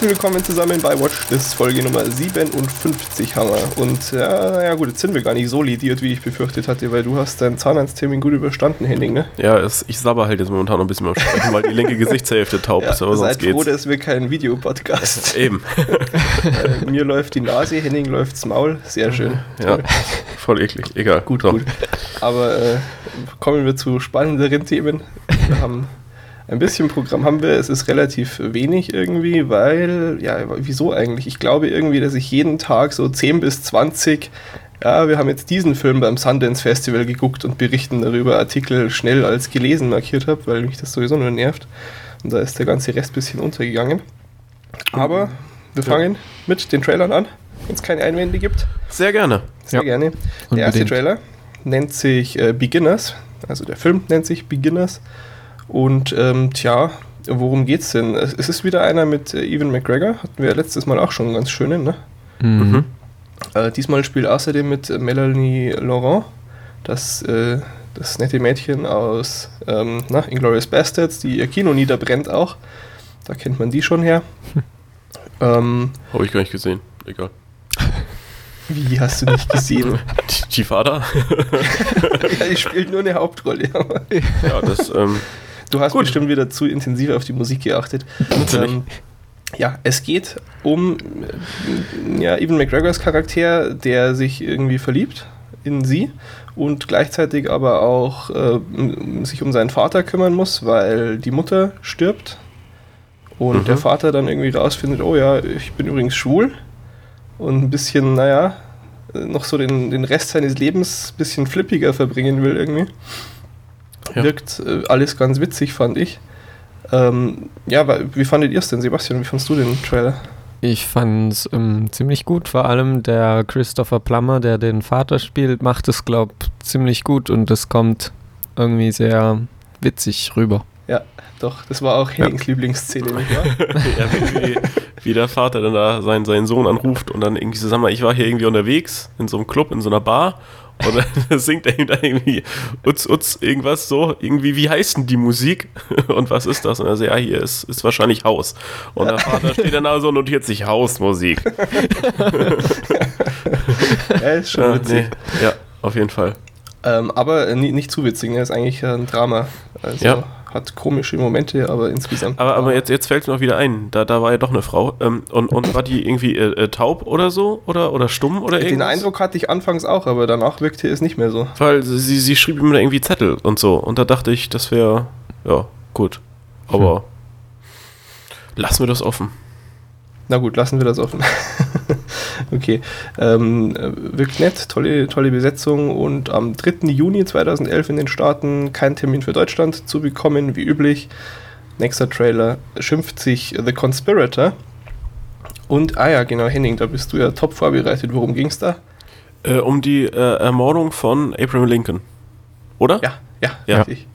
Herzlich willkommen zusammen bei Watch. Das ist Folge Nummer 57 haben wir. Und ja, ja gut, jetzt sind wir gar nicht so lidiert, wie ich befürchtet hatte, weil du hast deinen Zahnarzttermin gut überstanden, Henning, ne? Ja, es, ich sabber halt jetzt momentan noch ein bisschen beim Sprechen, weil die linke Gesichtshälfte taub Ja, ist, aber sonst seid froh, geht's. dass wir kein Videopodcast. Eben. Äh, Mir läuft die Nase, Henning läuft's Maul. Sehr schön. Ja, voll eklig. Egal. Gut, So. gut. Aber äh, kommen wir zu spannenderen Themen. Wir haben ein bisschen Programm haben wir. Es ist relativ wenig irgendwie, weil, ja, wieso eigentlich? Ich glaube irgendwie, dass ich jeden Tag so 10 bis 20, ja, wir haben jetzt diesen Film beim Sundance Festival geguckt und berichten darüber Artikel schnell als gelesen markiert habe, weil mich das sowieso nur nervt. Und da ist der ganze Rest ein bisschen untergegangen. Aber wir Ja. fangen mit den Trailern an, wenn es keine Einwände gibt. Sehr gerne. Sehr Ja, gerne. Der erste unbedingt. Trailer nennt sich äh, Beginners. Also der Film nennt sich Beginners. Und ähm, tja, worum geht's denn? Es es ist wieder einer mit äh, Ewan McGregor. Hatten wir letztes Mal auch schon einen ganz schönen, ne? Mhm. Mhm. Äh, diesmal spielt außerdem mit äh, Melanie Laurent, das, äh, das nette Mädchen aus ähm, na, Inglourious Bastards, die ihr Kino niederbrennt auch. Da kennt man die schon her. ähm, Habe ich gar nicht gesehen. Egal. wie hast du nicht gesehen? Chifada? ja, die spielt nur eine Hauptrolle. aber- ja, das, ähm, Du hast Gut. bestimmt wieder zu intensiv auf die Musik geachtet. Ähm, ja, es geht um äh, ja, Evan McGregors Charakter, der sich irgendwie verliebt in sie und gleichzeitig aber auch äh, sich um seinen Vater kümmern muss, weil die Mutter stirbt und Mhm. der Vater dann irgendwie rausfindet, oh ja, ich bin übrigens schwul und ein bisschen, naja, äh, noch so den, den Rest seines Lebens ein bisschen flippiger verbringen will irgendwie. Ja. Wirkt äh, alles ganz witzig, fand ich. Ähm, ja, wie fandet ihr es denn, Sebastian? Wie fandest du den Trailer? Ich fand es ähm, ziemlich gut. Vor allem der Christopher Plummer, der den Vater spielt, macht es, glaube ziemlich gut und es kommt irgendwie sehr witzig rüber. Ja, doch, das war auch Hennings Lieblingsszene, nicht wahr? ja, wie, wie, wie der Vater dann da seinen, seinen Sohn anruft und dann irgendwie so, sag mal, ich war hier irgendwie unterwegs in so einem Club, in so einer Bar und dann singt er ihm da irgendwie Utz, Utz, irgendwas so, irgendwie, wie heißt denn die Musik und was ist das? Und er sagt, ja, hier ist, ist wahrscheinlich Haus. Und der Vater steht dann da so und notiert sich Hausmusik. ja, ist schon Ja, witzig. nee, ja, auf jeden Fall. Ähm, aber nie- nicht zu witzig, ne? Ist eigentlich ein Drama. Also Ja. Hat komische Momente, aber insgesamt. Aber, aber jetzt, jetzt fällt mir noch wieder ein, da, da war ja doch eine Frau. Ähm, und, und war die irgendwie äh, äh, taub oder so? Oder, oder stumm oder Den irgendwas? Eindruck hatte ich anfangs auch, aber danach wirkte es nicht mehr so. Weil sie, sie schrieb ihm da irgendwie Zettel und so. Und da dachte ich, das wäre, ja, gut. Aber lassen wir das offen. Na gut, lassen wir das offen. okay. Ähm, äh, wirkt nett, tolle, tolle Besetzung und am 3. Juni 2011 in den Staaten kein Termin für Deutschland zu bekommen, wie üblich. Nächster Trailer schimpft sich The Conspirator. Und, ah ja, genau, Henning, da bist du ja top vorbereitet. Worum ging's da? Äh, um die äh, Ermordung von Abraham Lincoln. Oder? Ja, ja, Ja. richtig.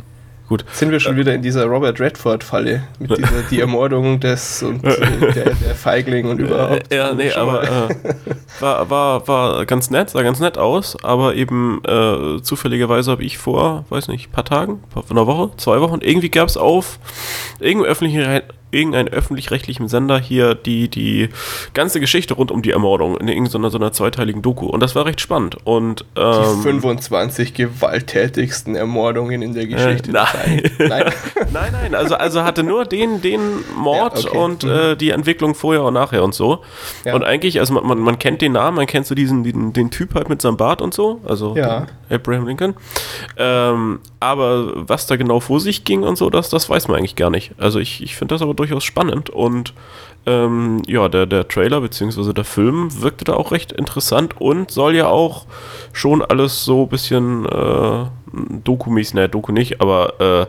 Gut. Sind wir schon wieder in dieser Robert Redford-Falle mit dieser die Ermordung des und äh, der, der Feigling und überhaupt. Äh, ja, nee, aber äh, war, war, war ganz nett, sah ganz nett aus, aber eben äh, zufälligerweise habe ich vor, weiß nicht, paar Tagen, vor einer Woche, zwei Wochen, irgendwie gab es auf irgendeinem öffentlichen, irgendeinem öffentlich-rechtlichen Sender hier die, die ganze Geschichte rund um die Ermordung in irgendeiner so einer zweiteiligen Doku und das war recht spannend und die ähm, 25 gewalttätigsten Ermordungen in der Geschichte. Äh, nein. Nein. Nein, nein, also, also hatte nur den, den Mord Ja, okay. und Mhm. äh, die Entwicklung vorher und nachher und so. Ja. Und eigentlich, also man, man, man kennt den Namen, man kennt so diesen, den, den Typ halt mit seinem Bart und so, also Ja. Abraham Lincoln. Ähm, aber was da genau vor sich ging und so, das, das weiß man eigentlich gar nicht. Also ich, ich finde das aber durchaus spannend und ähm, ja, der, der Trailer bzw. der Film wirkte da auch recht interessant und soll ja auch schon alles so ein bisschen äh, Doku-mäßig, naja, Doku nicht, aber äh,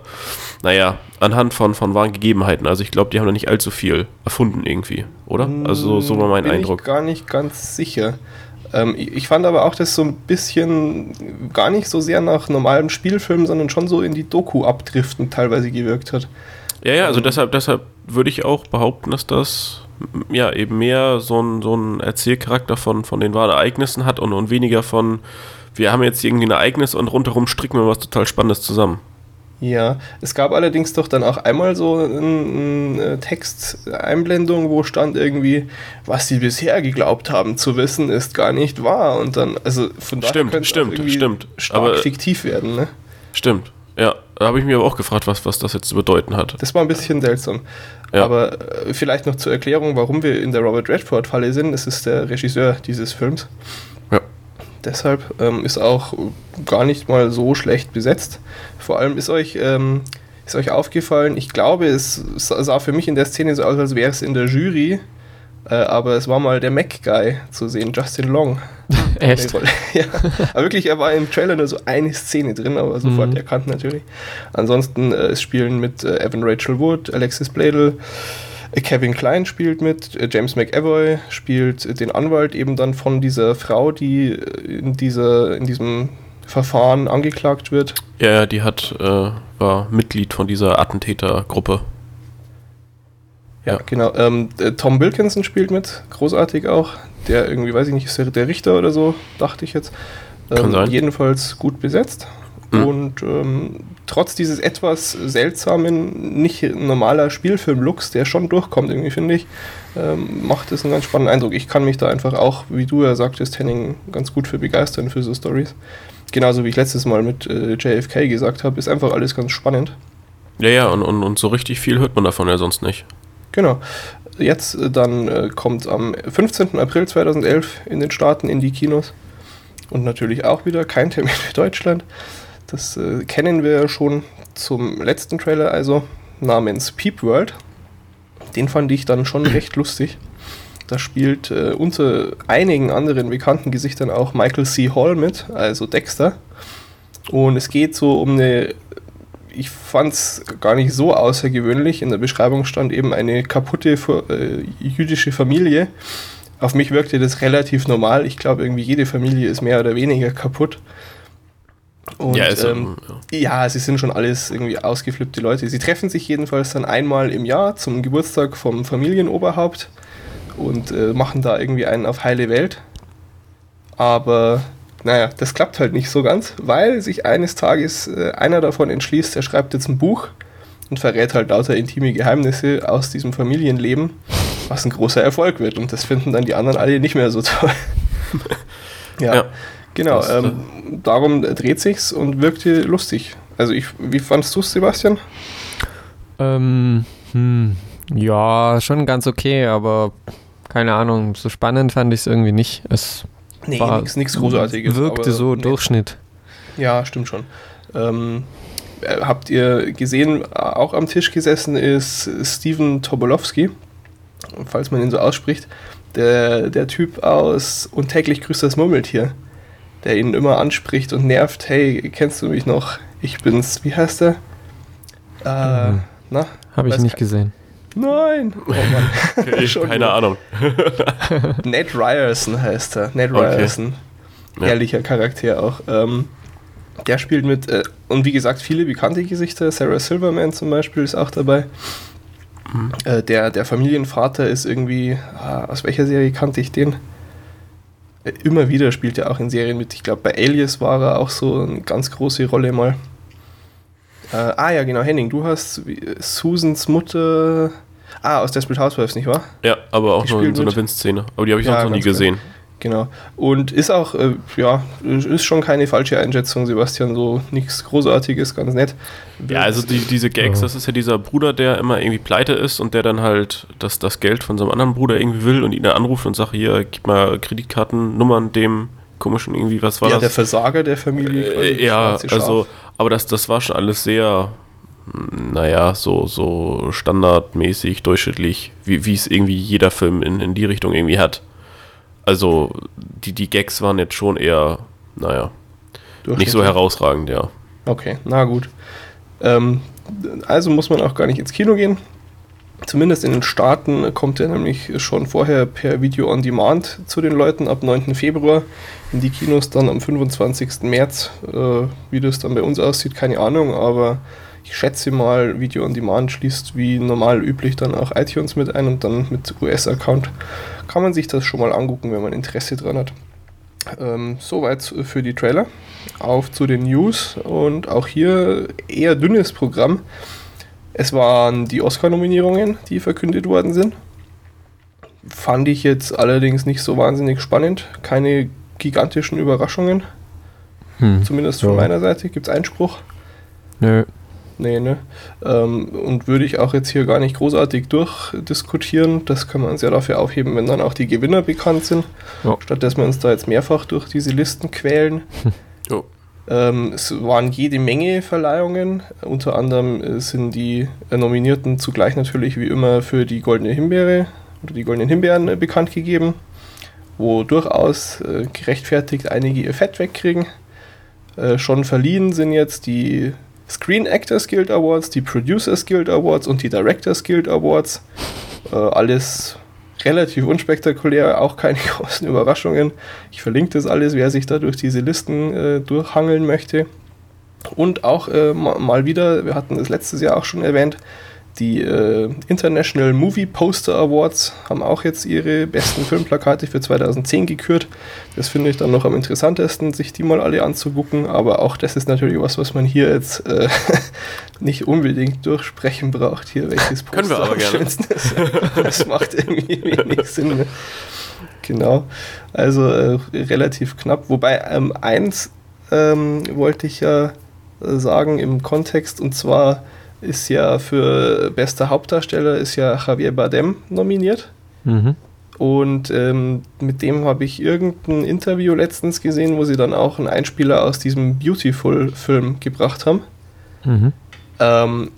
naja, anhand von, von wahren Gegebenheiten. Also ich glaube, die haben da nicht allzu viel erfunden irgendwie, oder? Also so, so war mein Bin Eindruck. Ich gar nicht ganz sicher. Ähm, ich ich fand aber auch, dass so ein bisschen gar nicht so sehr nach normalem Spielfilm, sondern schon so in die Doku abdriften teilweise gewirkt hat. Ja, ja, also deshalb, deshalb würde ich auch behaupten, dass das ja eben mehr so ein, so ein Erzählcharakter von, von den wahren Ereignissen hat und, und weniger von, wir haben jetzt irgendwie ein Ereignis und rundherum stricken wir was total Spannendes zusammen. Ja, es gab allerdings doch dann auch einmal so eine ein äh, Texteinblendung, wo stand irgendwie, was sie bisher geglaubt haben zu wissen, ist gar nicht wahr. Und dann, also von daher Stimmt, stimmt, stimmt. stark Aber- fiktiv werden. Ne? Stimmt. Ja, da habe ich mir aber auch gefragt, was, was das jetzt zu bedeuten hat. Das war ein bisschen seltsam. Ja. Aber äh, vielleicht noch zur Erklärung, warum wir in der Robert Redford-Falle sind. Das ist der Regisseur dieses Films. Ja. Deshalb ähm, ist auch gar nicht mal so schlecht besetzt. Vor allem ist euch, ähm, ist euch aufgefallen, ich glaube, es sa- sah für mich in der Szene so aus, als wäre es in der Jury, aber es war mal der Mac-Guy zu sehen, Justin Long. Echt? Ja. Aber wirklich, er war im Trailer nur so eine Szene drin, aber sofort Mhm. erkannt natürlich. Ansonsten äh, es spielen mit äh, Evan Rachel Wood, Alexis Bladel, äh, Kevin Klein spielt mit, äh, James McAvoy spielt äh, den Anwalt eben dann von dieser Frau, die äh, in, dieser, in diesem Verfahren angeklagt wird. Ja, ja, die hat, äh, war Mitglied von dieser Attentätergruppe. Ja. genau. Ähm, äh, Tom Wilkinson spielt mit, großartig auch. Der irgendwie, weiß ich nicht, ist der, der Richter oder so, dachte ich jetzt. Kann Ähm, sein. Jedenfalls gut besetzt. Mhm. Und ähm, trotz dieses etwas seltsamen, nicht normaler Spielfilm-Looks, der schon durchkommt, irgendwie finde ich, ähm, macht es einen ganz spannenden Eindruck. Ich kann mich da einfach auch, wie du ja sagtest, Henning, ganz gut für begeistern für so Stories. Genauso wie ich letztes Mal mit äh, JFK gesagt habe, ist einfach alles ganz spannend. Ja, ja, und, und, und so richtig viel hört man davon ja sonst nicht. Genau. Jetzt äh, dann äh, kommt am 15. April 2011 in den Staaten in die Kinos. Und natürlich auch wieder kein Termin für Deutschland. Das äh, kennen wir ja schon zum letzten Trailer, also namens Peep World. Den fand ich dann schon recht lustig. Da spielt äh, unter einigen anderen bekannten Gesichtern auch Michael C. Hall mit, also Dexter. Und es geht so um eine ich fand es gar nicht so außergewöhnlich. In der Beschreibung stand eben eine kaputte äh, jüdische Familie. Auf mich wirkte das relativ normal. Ich glaube, irgendwie jede Familie ist mehr oder weniger kaputt. Und, ja, ja, ähm, ja. ja, sie sind schon alles irgendwie ausgeflippte Leute. Sie treffen sich jedenfalls dann einmal im Jahr zum Geburtstag vom Familienoberhaupt und äh, machen da irgendwie einen auf heile Welt. Aber naja, das klappt halt nicht so ganz, weil sich eines Tages äh, einer davon entschließt, er schreibt jetzt ein Buch und verrät halt lauter intime Geheimnisse aus diesem Familienleben, was ein großer Erfolg wird. Und das finden dann die anderen alle nicht mehr so toll. ja, Ja. genau. Das, äh, ähm, darum dreht sich's und wirkte lustig. Also ich, wie fandst du Sebastian? Ähm, hm, ja, schon ganz okay, aber keine Ahnung, so spannend fand ich es irgendwie nicht. Es Nee, nichts Großartiges. wirkte so nett. Durchschnitt. Ja, stimmt schon. Ähm, äh, habt ihr gesehen, äh, auch am Tisch gesessen ist Steven Tobolowski, falls man ihn so ausspricht, der, der Typ aus Und täglich grüßt das Murmeltier, der ihn immer anspricht und nervt, hey, kennst du mich noch? Ich bin's, wie heißt der? Äh, Mhm. na? Habe ich nicht gesehen. Nein! Oh Mann. Ich, Schon keine gut. Ahnung. Ned Ryerson heißt er. Ned Okay. Ryerson. Ja. Herrlicher Charakter auch. Ähm, der spielt mit, äh, und wie gesagt, viele bekannte Gesichter. Sarah Silverman zum Beispiel ist auch dabei. Mhm. Äh, der, der Familienvater ist irgendwie, ah, aus welcher Serie kannte ich den? Äh, immer wieder spielt er auch in Serien mit. Ich glaube, bei Alias war er auch so eine ganz große Rolle mal. Äh, ah ja, genau, Henning, du hast wie- Susans Mutter. Ah, aus Desperate Housewives, nicht wahr? Ja, aber auch Die nur in so einer mit. Windszene. Aber die habe ich Ja, noch nie klar. gesehen. Genau. Und ist auch, äh, ja, ist schon keine falsche Einschätzung, Sebastian. So nichts Großartiges, ganz nett. Ja, also die, diese Gags, Ja. das ist ja dieser Bruder, der immer irgendwie pleite ist und der dann halt das, das Geld von seinem anderen Bruder irgendwie will und ihn dann anruft und sagt, hier, gib mal Kreditkartennummern dem komischen irgendwie, was war ja, der das? Versager der Familie. quasi, Äh, ja, also, aber das, das war schon alles sehr, naja, so, so standardmäßig, durchschnittlich, wie es irgendwie jeder Film in, in die Richtung irgendwie hat. Also, die, die Gags waren jetzt schon eher, naja, nicht so herausragend, ja. Okay, na gut. Ähm, also muss man auch gar nicht ins Kino gehen. Zumindest in den Staaten kommt er nämlich schon vorher per Video on Demand zu den Leuten ab 9. Februar. In die Kinos dann am 25. März. Äh, wie das dann bei uns aussieht, keine Ahnung, aber ich schätze mal, Video on Demand schließt wie normal üblich dann auch iTunes mit ein und dann mit US-Account kann man sich das schon mal angucken, wenn man Interesse dran hat. Ähm, soweit für die Trailer. Auf zu den News und auch hier eher dünnes Programm. Es waren die Oscar-Nominierungen, die verkündet worden sind. Fand ich jetzt allerdings nicht so wahnsinnig spannend. Keine gigantischen Überraschungen. Hm. Zumindest von ja. meiner Seite. Gibt es Einspruch? Nö. Nee, ne? Ähm, und würde ich auch jetzt hier gar nicht großartig durchdiskutieren. Das kann man uns ja dafür aufheben, wenn dann auch die Gewinner bekannt sind. Ja. Statt dass wir uns da jetzt mehrfach durch diese Listen quälen. Oh. Ähm, es waren jede Menge Verleihungen. Unter anderem äh, sind die äh, Nominierten zugleich natürlich wie immer für die Goldene Himbeere oder die Goldenen Himbeeren äh, bekannt gegeben, wo durchaus äh, gerechtfertigt einige ihr Fett wegkriegen. Äh, schon verliehen sind jetzt die Screen Actors Guild Awards, die Producers Guild Awards und die Directors Guild Awards. Äh, alles relativ unspektakulär, auch keine großen Überraschungen. Ich verlinke das alles, wer sich da durch diese Listen äh, durchhangeln möchte. Und auch äh, mal wieder, wir hatten das letztes Jahr auch schon erwähnt, die äh, International Movie Poster Awards haben auch jetzt ihre besten Filmplakate für 2010 gekürt. Das finde ich dann noch am interessantesten, sich die mal alle anzugucken. Aber auch das ist natürlich was, was man hier jetzt äh, nicht unbedingt durchsprechen braucht. Hier welches Poster Können wir aber gerne. Ist. Das macht irgendwie wenig Sinn. Ne? Genau. Also äh, relativ knapp. Wobei ähm, eins ähm, wollte ich ja äh, sagen im Kontext und zwar ist ja für bester Hauptdarsteller ist ja Javier Bardem nominiert. Mhm. Und ähm, mit dem habe ich irgendein Interview letztens gesehen, wo sie dann auch einen Einspieler aus diesem Beautiful-Film gebracht haben. Mhm. Ähm,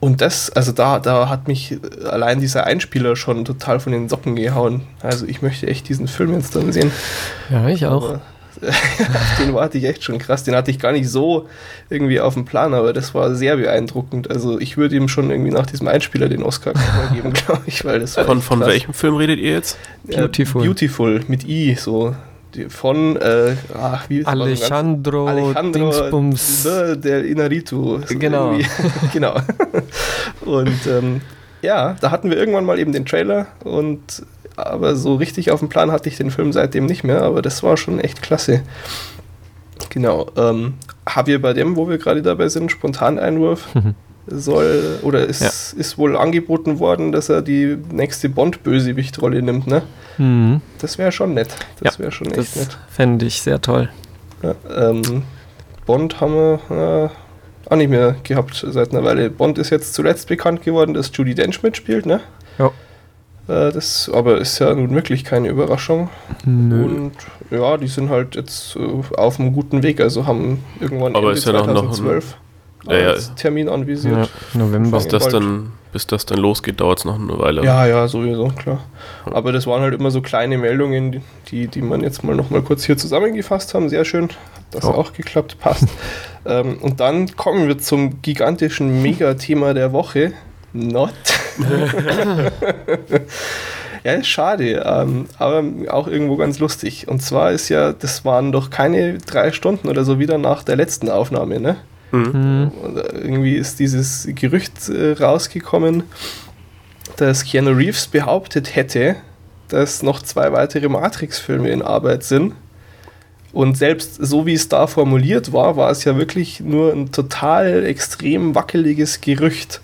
und das, also da, da hat mich allein dieser Einspieler schon total von den Socken gehauen. Also ich möchte echt diesen Film jetzt dann sehen. Ja, ich auch. Aber auf den warte ich echt schon krass. Den hatte ich gar nicht so irgendwie auf dem Plan, aber das war sehr beeindruckend. Also ich würde ihm schon irgendwie nach diesem Einspieler den Oscar geben, glaube ich, weil das Von, von welchem Film redet ihr jetzt? Beautiful. Beautiful mit I, so von äh, ach, wie Alejandro, Alejandro Dingsbums. der Inaritu. Genau. genau. Und ähm, ja, da hatten wir irgendwann mal eben den Trailer und aber so richtig auf dem Plan hatte ich den Film seitdem nicht mehr, aber das war schon echt klasse. Genau. Ähm, Javier dem, wo wir gerade dabei sind, Spontaneinwurf, mhm. soll oder ist, ja. ist wohl angeboten worden, dass er die nächste Bond-Bösewicht-Rolle nimmt, ne? Mhm. Das wäre schon nett. Das wäre schon echt das nett. Fände ich sehr toll. Ja, ähm, Bond haben wir äh, auch nicht mehr gehabt seit einer Weile. Bond ist jetzt zuletzt bekannt geworden, dass Judy Dench mitspielt, ne? Ja. Äh, das aber ist ja nun wirklich keine Überraschung. Nö. Und ja, die sind halt jetzt äh, auf einem guten Weg, also haben irgendwann aber Ende ist ja 2012 noch ein, ja, ja. Termin anvisiert. Ja, November. Bis das, dann, bis das dann losgeht, dauert es noch eine Weile. Ja, ja, sowieso, klar. Aber das waren halt immer so kleine Meldungen, die, die man jetzt mal noch mal kurz hier zusammengefasst haben. Sehr schön. Hat das oh. auch geklappt, passt. ähm, und dann kommen wir zum gigantischen Megathema der Woche. Not. ja, schade, ähm, aber auch irgendwo ganz lustig. Und zwar ist ja, das waren doch keine drei Stunden oder so wieder nach der letzten Aufnahme, ne? Mhm. irgendwie ist dieses Gerücht äh, rausgekommen, dass Keanu Reeves behauptet hätte, dass noch zwei weitere Matrix-Filme in Arbeit sind. Und selbst so wie es da formuliert war, war es ja wirklich nur ein total extrem wackeliges Gerücht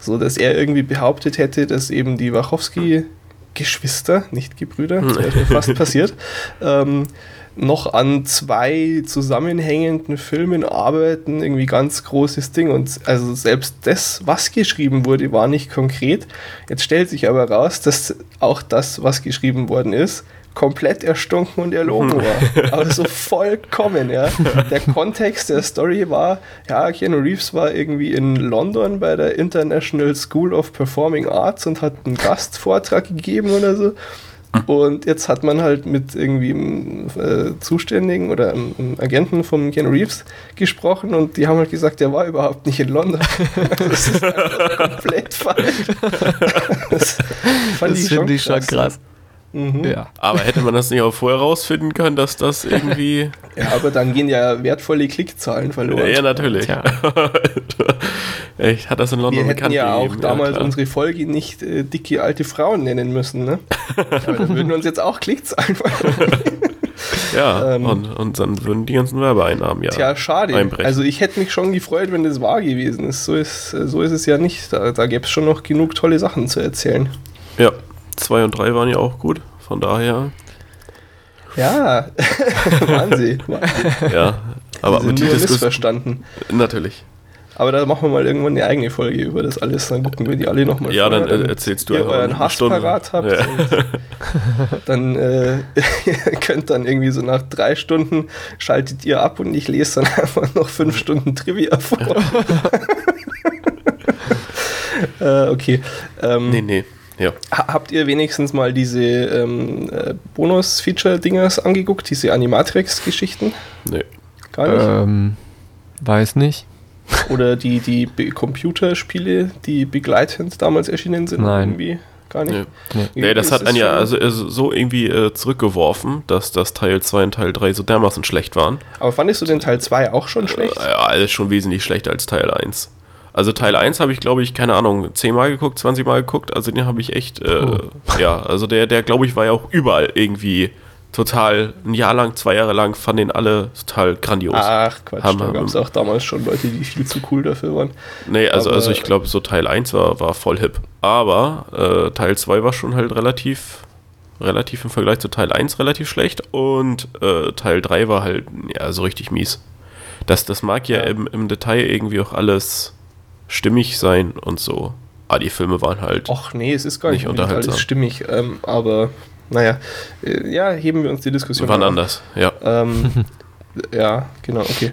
so dass er irgendwie behauptet hätte, dass eben die Wachowski-Geschwister, nicht Gebrüder, das wäre fast passiert, ähm, noch an zwei zusammenhängenden Filmen arbeiten, irgendwie ganz großes Ding. Und also selbst das, was geschrieben wurde, war nicht konkret. Jetzt stellt sich aber raus, dass auch das, was geschrieben worden ist, komplett erstunken und erlogen war. Aber so vollkommen, ja. Der Kontext der Story war, ja, Keanu Reeves war irgendwie in London bei der International School of Performing Arts und hat einen Gastvortrag gegeben oder so. Und jetzt hat man halt mit irgendwie einem äh, Zuständigen oder einem, einem, Agenten von Keanu Reeves gesprochen und die haben halt gesagt, der war überhaupt nicht in London. das ist komplett falsch. Das, das finde ich schon krass. Mhm. Ja. Aber hätte man das nicht auch vorher rausfinden können, dass das irgendwie. ja, aber dann gehen ja wertvolle Klickzahlen verloren. Ja, natürlich. Ja. ich hatte das in London Wir hätten ja auch damals ja, unsere Folge nicht äh, dicke alte Frauen nennen müssen, ne? aber dann würden uns jetzt auch Klickzahlen verloren. Ja, Ähm, und, und dann würden die ganzen Werbeeinnahmen ja. Tja, schade. einbrechen. Also ich hätte mich schon gefreut, wenn das wahr gewesen ist. So ist, so ist es ja nicht. Da, da gäbe es schon noch genug tolle Sachen zu erzählen. Ja, zwei und drei waren ja auch gut. Von daher, Ja, Wahnsinn. Wahnsinn. ja. Aber mit nur missverstanden. natürlich. Aber da machen wir mal irgendwann eine eigene Folge über das alles. Dann gucken wir die alle nochmal Ja, dann äh, erzählst du ihr einfach euren eine Hass Stunde. parat habt. Ja. Dann äh, ihr könnt dann irgendwie so nach drei Stunden schaltet ihr ab und ich lese dann einfach noch fünf Stunden Trivia vor. äh, okay. Ähm, Nee, nee. Ja. ha- Habt ihr wenigstens mal diese ähm, äh, Bonus-Feature-Dingers angeguckt, diese Animatrix-Geschichten? Nee. Gar nicht? Ähm, weiß nicht. Oder die, die Be- Computerspiele, die begleitend damals erschienen sind? Nein. Irgendwie? Gar nicht? Nee. Irgendwie Nee, das hat einen ja also äh, so irgendwie äh, zurückgeworfen, dass das Teil 2 und Teil 3 so dermaßen schlecht waren. Aber fandest du den Teil 2 auch schon schlecht? Äh, Ja, alles schon wesentlich schlechter als Teil 1. Also Teil 1 habe ich, glaube ich, keine Ahnung, 10 Mal geguckt, 20 Mal geguckt. Also den habe ich echt, äh, Oh. ja, also der, der glaube ich, war ja auch überall irgendwie total, ein Jahr lang, zwei Jahre lang, fanden den alle total grandios. Ach Quatsch, Haben- da gab es auch damals schon Leute, die viel zu cool dafür waren. Nee, also, Aber- also ich glaube, so Teil 1 war, war voll hip. Aber äh, Teil 2 war schon halt relativ, relativ im Vergleich zu Teil 1 relativ schlecht. Und äh, Teil 3 war halt, ja, so richtig mies. Das, das mag ja, Ja. Im, im Detail irgendwie auch alles stimmig sein und so. Aber die Filme waren halt. Och nee, es ist gar nicht, unterhaltsam. alles stimmig. Ähm, aber naja, äh, ja, heben wir uns die Diskussion waren auf. anders, ja. Ähm, ja, genau, okay.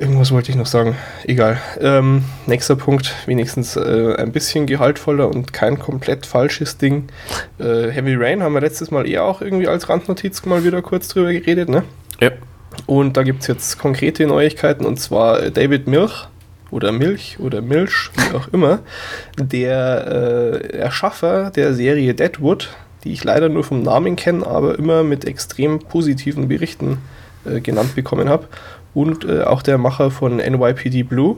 Irgendwas wollte ich noch sagen. Egal. Ähm, nächster Punkt, wenigstens äh, ein bisschen gehaltvoller und kein komplett falsches Ding. Äh, Heavy Rain haben wir letztes Mal eher auch irgendwie als Randnotiz mal wieder kurz drüber geredet, ne? Ja. Und da gibt es jetzt konkrete Neuigkeiten und zwar David Milch oder Milch oder Milch, wie auch immer, der äh, Erschaffer der Serie Deadwood, die ich leider nur vom Namen kenne, aber immer mit extrem positiven Berichten äh, genannt bekommen habe. Und äh, auch der Macher von NYPD Blue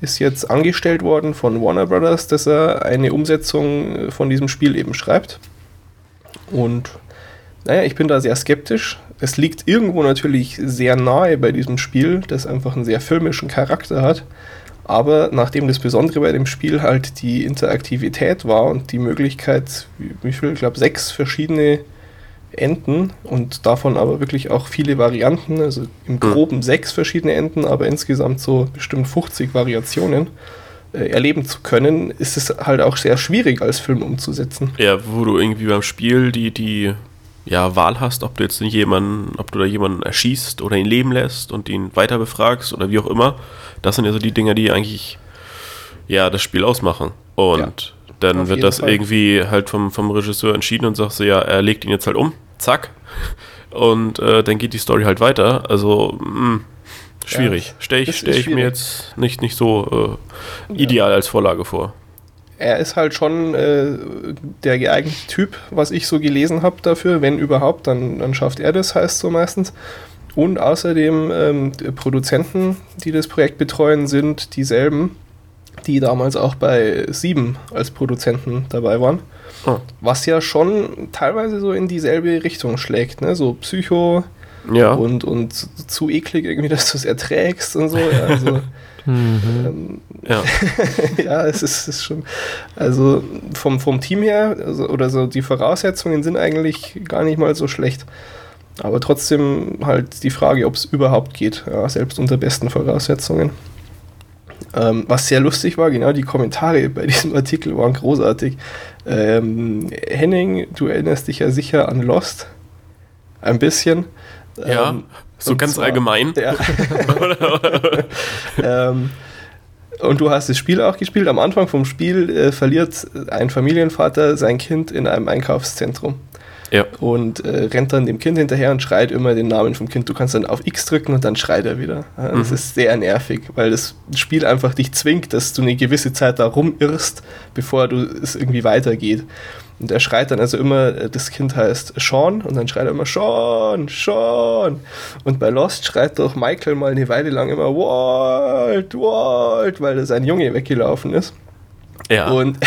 ist jetzt angestellt worden von Warner Brothers, dass er eine Umsetzung äh, von diesem Spiel eben schreibt. Und naja, ich bin da sehr skeptisch. Es liegt irgendwo natürlich sehr nahe bei diesem Spiel, das einfach einen sehr filmischen Charakter hat. Aber nachdem das Besondere bei dem Spiel halt die Interaktivität war und die Möglichkeit, wie, viel, ich glaube, sechs verschiedene Enden und davon aber wirklich auch viele Varianten, also im Groben sechs verschiedene Enden, aber insgesamt so bestimmt 50 Variationen äh, erleben zu können, ist es halt auch sehr schwierig als Film umzusetzen. Ja, wo du irgendwie beim Spiel die, die ja, Wahl hast, ob du jetzt jemanden, ob du da jemanden erschießt oder ihn leben lässt und ihn weiter befragst oder wie auch immer. Das sind ja so die Dinge, die eigentlich ja das Spiel ausmachen. Und Ja, dann wird das Fall. irgendwie halt vom, vom Regisseur entschieden und sagst du, ja, er legt ihn jetzt halt um, zack. Und äh, dann geht die Story halt weiter. Also, mh, schwierig. Ja, Stelle ich, stell ich mir jetzt nicht, nicht so äh, ideal als Vorlage vor. Er ist halt schon äh, der geeignete Typ, was ich so gelesen habe dafür. Wenn überhaupt, dann, dann schafft er das, heißt so meistens. Und außerdem ähm, Produzenten, die das Projekt betreuen, sind dieselben, die damals auch bei Sieben als Produzenten dabei waren. Oh. Was ja schon teilweise so in dieselbe Richtung schlägt, ne? So Psycho Ja. und, und zu eklig irgendwie, dass du es erträgst und so. Ja, also, Mhm. ähm, ja. ja, es ist, ist schon. Also vom, vom Team her, also, oder so, die Voraussetzungen sind eigentlich gar nicht mal so schlecht. Aber trotzdem halt die Frage, ob es überhaupt geht, ja, selbst unter besten Voraussetzungen. Ähm, was sehr lustig war, genau, die Kommentare bei diesem Artikel waren großartig. Ähm, Henning, du erinnerst dich ja sicher an Lost. Ein bisschen. Ja, Ähm, so und ganz zwar- allgemein. Ja. ähm, und du hast das Spiel auch gespielt. Am Anfang vom Spiel äh, verliert ein Familienvater sein Kind in einem Einkaufszentrum Ja. und äh, rennt dann dem Kind hinterher und schreit immer den Namen vom Kind. Du kannst dann auf X drücken und dann schreit er wieder. Ja, das Mhm. ist sehr nervig, weil das Spiel einfach dich zwingt, dass du eine gewisse Zeit da rumirrst, bevor du es irgendwie weitergeht. Und er schreit dann also immer, äh, das Kind heißt Sean und dann schreit er immer Sean, Sean. Und bei Lost schreit doch Michael mal eine Weile lang immer Walt, Walt, weil da sein Junge weggelaufen ist. Ja. Und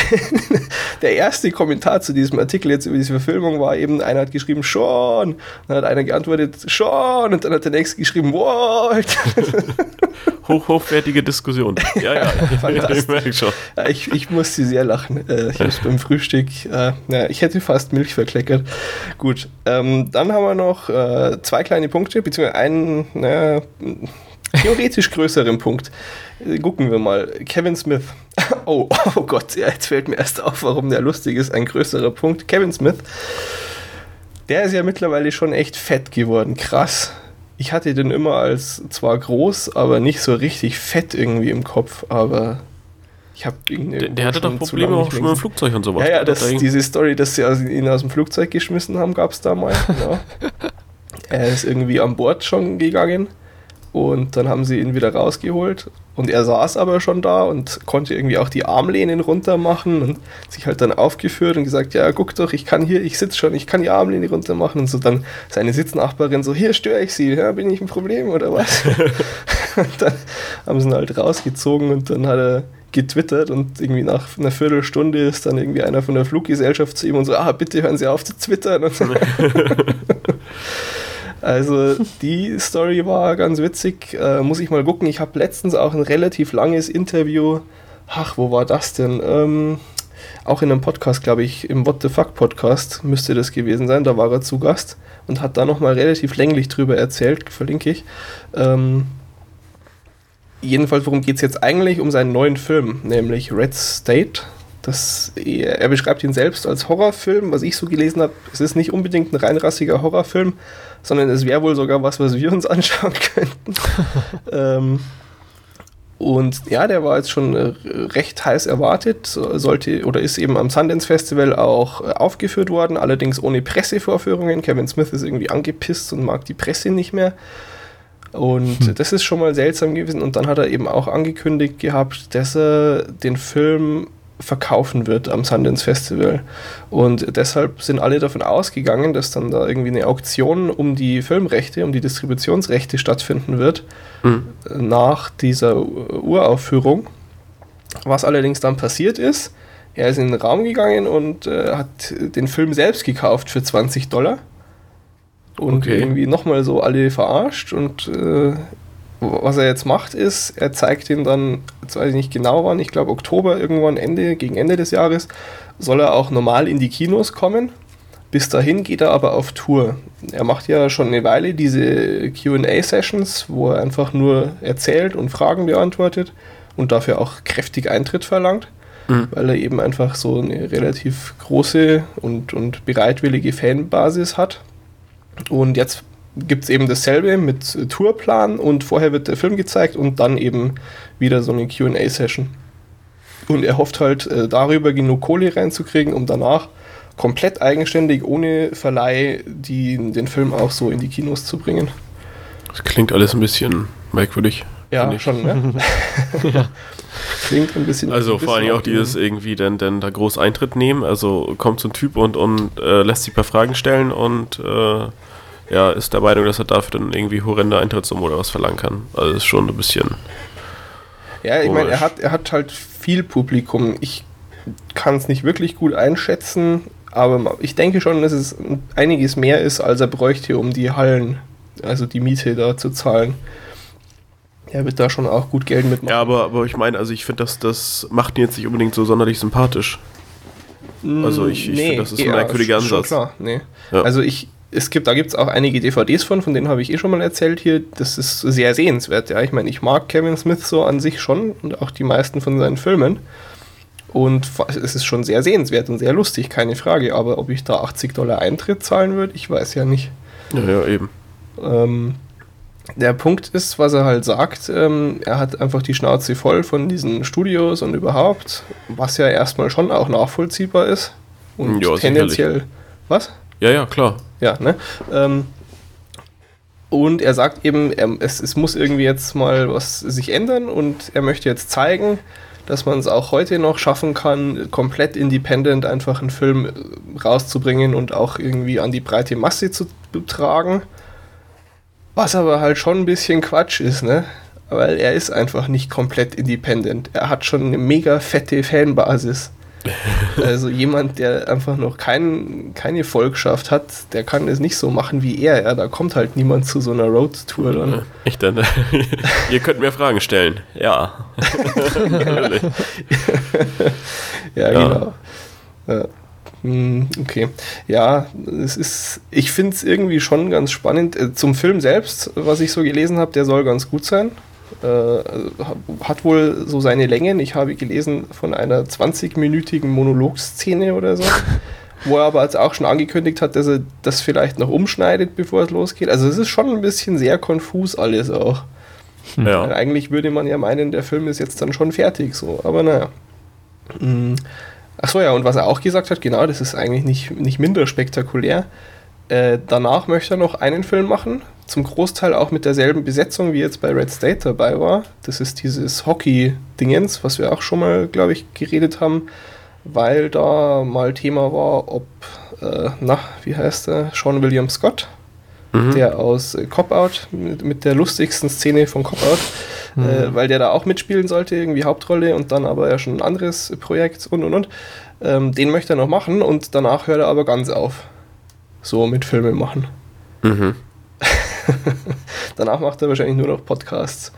der erste Kommentar zu diesem Artikel jetzt über diese Verfilmung war eben, einer hat geschrieben, Sean. Dann hat einer geantwortet, Sean. Und dann hat der nächste geschrieben, Walt. Hoch, hochwertige Diskussion. Ja, ja, ich merke schon. Ich, ich musste sehr lachen. Äh, ich muss beim Frühstück, äh, ja, ich hätte fast Milch verkleckert. Gut, ähm, dann haben wir noch äh, zwei kleine Punkte, beziehungsweise einen, naja, theoretisch größeren Punkt. Gucken wir mal. Kevin Smith. Oh, oh Gott, ja, jetzt fällt mir erst auf, warum der lustig ist. Ein größerer Punkt. Kevin Smith. Der ist ja mittlerweile schon echt fett geworden. Krass. Ich hatte den immer als zwar groß, aber nicht so richtig fett irgendwie im Kopf. Aber ich habe Der, der hatte doch Probleme auch schon mit dem Flugzeug und sowas. Ja, ja, das, diese Story, dass sie ihn aus dem Flugzeug geschmissen haben, gab es da mal. Genau. er ist irgendwie an Bord schon gegangen und dann haben sie ihn wieder rausgeholt und er saß aber schon da und konnte irgendwie auch die Armlehnen runter machen und sich halt dann aufgeführt und gesagt, ja, guck doch, ich kann hier, ich sitze schon, ich kann die Armlehne runter machen und so dann seine Sitznachbarin so, hier störe ich sie, ja, bin ich ein Problem oder was? und dann haben sie ihn halt rausgezogen und dann hat er getwittert und irgendwie nach einer Viertelstunde ist dann irgendwie einer von der Fluggesellschaft zu ihm und so, ah, bitte hören Sie auf zu twittern. Also die Story war ganz witzig. Äh, muss ich mal gucken. Ich habe letztens auch ein relativ langes Interview. Ach, wo war das denn? Ähm, auch in einem Podcast, glaube ich, im What the Fuck Podcast müsste das gewesen sein. Da war er zu Gast und hat da nochmal relativ länglich drüber erzählt, verlinke ich. Ähm, jedenfalls, worum geht es jetzt eigentlich? Um seinen neuen Film, nämlich Red State. Das, er beschreibt ihn selbst als Horrorfilm, was ich so gelesen habe. Es ist nicht unbedingt ein reinrassiger Horrorfilm, sondern es wäre wohl sogar was, was wir uns anschauen könnten. ähm, und ja, der war jetzt schon äh, recht heiß erwartet, sollte oder ist eben am Sundance Festival auch äh, aufgeführt worden, allerdings ohne Pressevorführungen. Kevin Smith ist irgendwie angepisst und mag die Presse nicht mehr. Und hm. das ist schon mal seltsam gewesen. Und dann hat er eben auch angekündigt gehabt, dass er den Film verkaufen wird am Sundance Festival. Und deshalb sind alle davon ausgegangen, dass dann da irgendwie eine Auktion um die Filmrechte, um die Distributionsrechte stattfinden wird mhm. nach dieser Uraufführung. Was allerdings dann passiert ist, er ist in den Raum gegangen und äh, hat den Film selbst gekauft für 20 Dollar. Und okay. irgendwie nochmal so alle verarscht und äh, was er jetzt macht, ist, er zeigt ihn dann, jetzt weiß ich nicht genau wann, ich glaube Oktober irgendwann Ende, gegen Ende des Jahres, soll er auch normal in die Kinos kommen. Bis dahin geht er aber auf Tour. Er macht ja schon eine Weile diese QA-Sessions, wo er einfach nur erzählt und Fragen beantwortet und dafür auch kräftig Eintritt verlangt, mhm. weil er eben einfach so eine relativ große und, und bereitwillige Fanbasis hat. Und jetzt gibt es eben dasselbe mit Tourplan und vorher wird der Film gezeigt und dann eben wieder so eine QA-Session. Und er hofft halt äh, darüber genug Kohle reinzukriegen, um danach komplett eigenständig, ohne Verleih, die, den Film auch so in die Kinos zu bringen. Das klingt alles ein bisschen merkwürdig. Ja, schon, ne? ja. Klingt ein bisschen. Also vor allem auch dieses irgendwie dann, dann da groß Eintritt nehmen. Also kommt so ein Typ und, und äh, lässt sich ein paar Fragen stellen und äh, ja, ist der Meinung, dass er dafür dann irgendwie horrende Eintrittssumme oder was verlangen kann. Also ist schon ein bisschen. Ja, ich meine, er hat, er hat halt viel Publikum. Ich kann es nicht wirklich gut einschätzen, aber ich denke schon, dass es einiges mehr ist, als er bräuchte, um die Hallen, also die Miete da zu zahlen. Er wird da schon auch gut Geld mitmachen. Ja, aber, aber ich meine, also ich finde, das, das macht ihn jetzt nicht unbedingt so sonderlich sympathisch. Also ich, ich nee, finde, das ist ein merkwürdiger Ansatz. Klar, nee. Ja. Also ich, es gibt, da gibt es auch einige DVDs von, von denen habe ich eh schon mal erzählt hier. Das ist sehr sehenswert, ja. Ich meine, ich mag Kevin Smith so an sich schon und auch die meisten von seinen Filmen. Und es ist schon sehr sehenswert und sehr lustig, keine Frage. Aber ob ich da 80 Dollar Eintritt zahlen würde, ich weiß ja nicht. Ja, ja, eben. Ähm, der Punkt ist, was er halt sagt, ähm, er hat einfach die Schnauze voll von diesen Studios und überhaupt, was ja erstmal schon auch nachvollziehbar ist. Und ja, tendenziell. Sicherlich. Was? Ja, ja, klar. Ja, ne? Ähm, und er sagt eben, er, es, es muss irgendwie jetzt mal was sich ändern und er möchte jetzt zeigen, dass man es auch heute noch schaffen kann, komplett independent einfach einen Film rauszubringen und auch irgendwie an die breite Masse zu tragen. Was aber halt schon ein bisschen Quatsch ist, ne? weil er ist einfach nicht komplett independent. Er hat schon eine mega fette Fanbasis. Also jemand, der einfach noch kein, keine Volkschaft hat, der kann es nicht so machen wie er. Ja, da kommt halt niemand zu so einer Roadtour dann. Ich dann. Ihr könnt mir Fragen stellen. Ja. ja, ja, genau. Ja. Hm, okay. Ja, es ist, ich finde es irgendwie schon ganz spannend. Äh, zum Film selbst, was ich so gelesen habe, der soll ganz gut sein. Äh, hat wohl so seine Längen. Ich habe gelesen von einer 20-minütigen Monologszene oder so. wo er aber jetzt auch schon angekündigt hat, dass er das vielleicht noch umschneidet, bevor es losgeht. Also es ist schon ein bisschen sehr konfus alles auch. Ja. Eigentlich würde man ja meinen, der Film ist jetzt dann schon fertig so, aber naja. Mhm. Achso, ja, und was er auch gesagt hat, genau, das ist eigentlich nicht, nicht minder spektakulär. Äh, danach möchte er noch einen Film machen, zum Großteil auch mit derselben Besetzung, wie jetzt bei Red State dabei war. Das ist dieses Hockey-Dingens, was wir auch schon mal, glaube ich, geredet haben, weil da mal Thema war, ob, äh, na, wie heißt er, Sean William Scott, mhm. der aus äh, Cop-Out, mit, mit, der lustigsten Szene von Cop-Out, äh, mhm. äh, weil der da auch mitspielen sollte, irgendwie Hauptrolle und dann aber ja schon ein anderes Projekt und und und. Ähm, den möchte er noch machen und danach hört er aber ganz auf. So mit Filme machen. Mhm. Danach macht er wahrscheinlich nur noch Podcasts.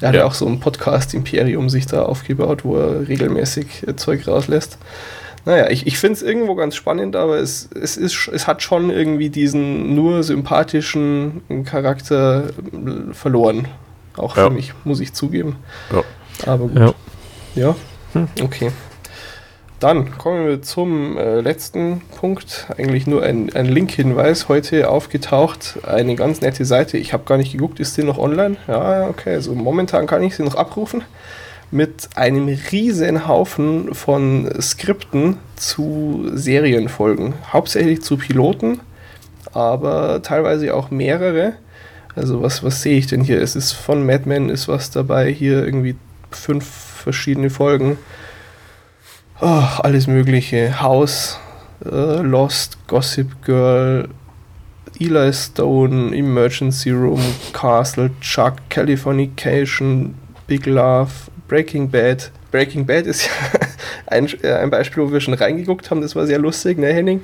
Er hat ja auch so ein Podcast-Imperium sich da aufgebaut, wo er regelmäßig äh, Zeug rauslässt. Naja, ich, ich finde es irgendwo ganz spannend, aber es, es, ist, es hat schon irgendwie diesen nur sympathischen Charakter äh, verloren. Auch ja. für mich, muss ich zugeben. Ja. Aber gut. Ja, ja. Hm. okay. Dann kommen wir zum äh, letzten Punkt. Eigentlich nur ein, ein Link-Hinweis. Heute aufgetaucht eine ganz nette Seite. Ich habe gar nicht geguckt, ist die noch online? Ja, okay. Also momentan kann ich sie noch abrufen. Mit einem riesen Haufen von Skripten zu Serienfolgen. Hauptsächlich zu Piloten, aber teilweise auch mehrere. Also was, was sehe ich denn hier? Es ist von Mad Men ist was dabei. Hier irgendwie fünf verschiedene Folgen oh, alles Mögliche. House, äh, Lost, Gossip Girl, Eli Stone, Emergency Room, Castle, Chuck, Californication, Big Love, Breaking Bad. Breaking Bad ist ja ein, äh, ein Beispiel, wo wir schon reingeguckt haben. Das war sehr lustig, ne, Henning?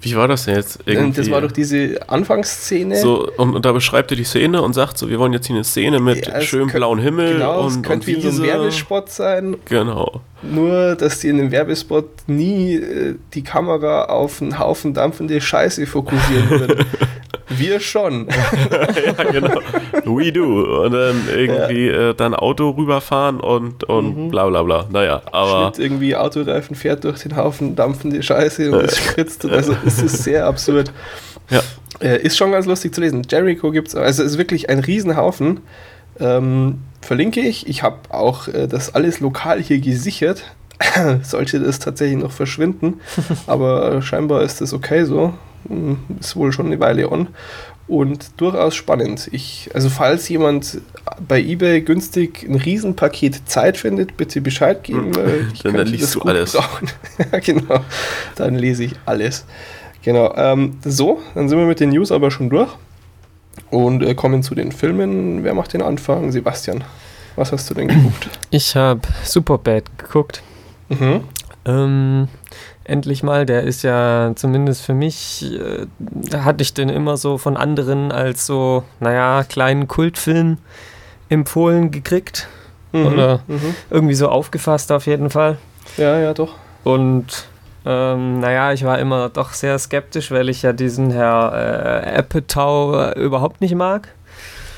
Wie war das denn jetzt? Irgendwie? Das war doch diese Anfangsszene. So, und, und, da beschreibt er die Szene und sagt so, wir wollen jetzt hier eine Szene mit ja, schönem blauen Himmel genau, und, es könnte und wie so ein Werbespot sein. Genau. Nur, dass die in dem Werbespot nie äh, die Kamera auf einen Haufen dampfende Scheiße fokussieren würden. Wir schon. ja, genau. We do. Und dann irgendwie ja. äh, dann Auto rüberfahren und, und mhm. bla bla bla. Naja, aber. Schnitt irgendwie Autoreifen fährt durch den Haufen dampfende Scheiße und es spritzt. Also es ist sehr absurd. Ja. Äh, ist schon ganz lustig zu lesen. Jericho gibt es, also es ist wirklich ein Riesenhaufen. Ähm, verlinke ich. Ich habe auch äh, das alles lokal hier gesichert. Sollte das tatsächlich noch verschwinden. Aber scheinbar ist das okay so. Hm, ist wohl schon eine Weile on. Und durchaus spannend. Ich, also falls jemand bei eBay günstig ein Riesenpaket Zeit findet, bitte Bescheid geben. Hm. ich dann, dann liest du alles. ja, genau. Dann lese ich alles. Genau. Ähm, so, dann sind wir mit den News aber schon durch. Und äh, kommen zu den Filmen. Wer macht den Anfang? Sebastian, was hast du denn geguckt? Ich habe Superbad geguckt. Mhm. Ähm, endlich mal, der ist ja zumindest für mich, äh, da hatte ich den immer so von anderen als so, naja, kleinen Kultfilm empfohlen gekriegt. Mhm. Oder mhm. irgendwie so aufgefasst auf jeden Fall. Ja, ja, doch. Und ähm, naja, ich war immer doch sehr skeptisch, weil ich ja diesen Herr äh, Apatow überhaupt nicht mag.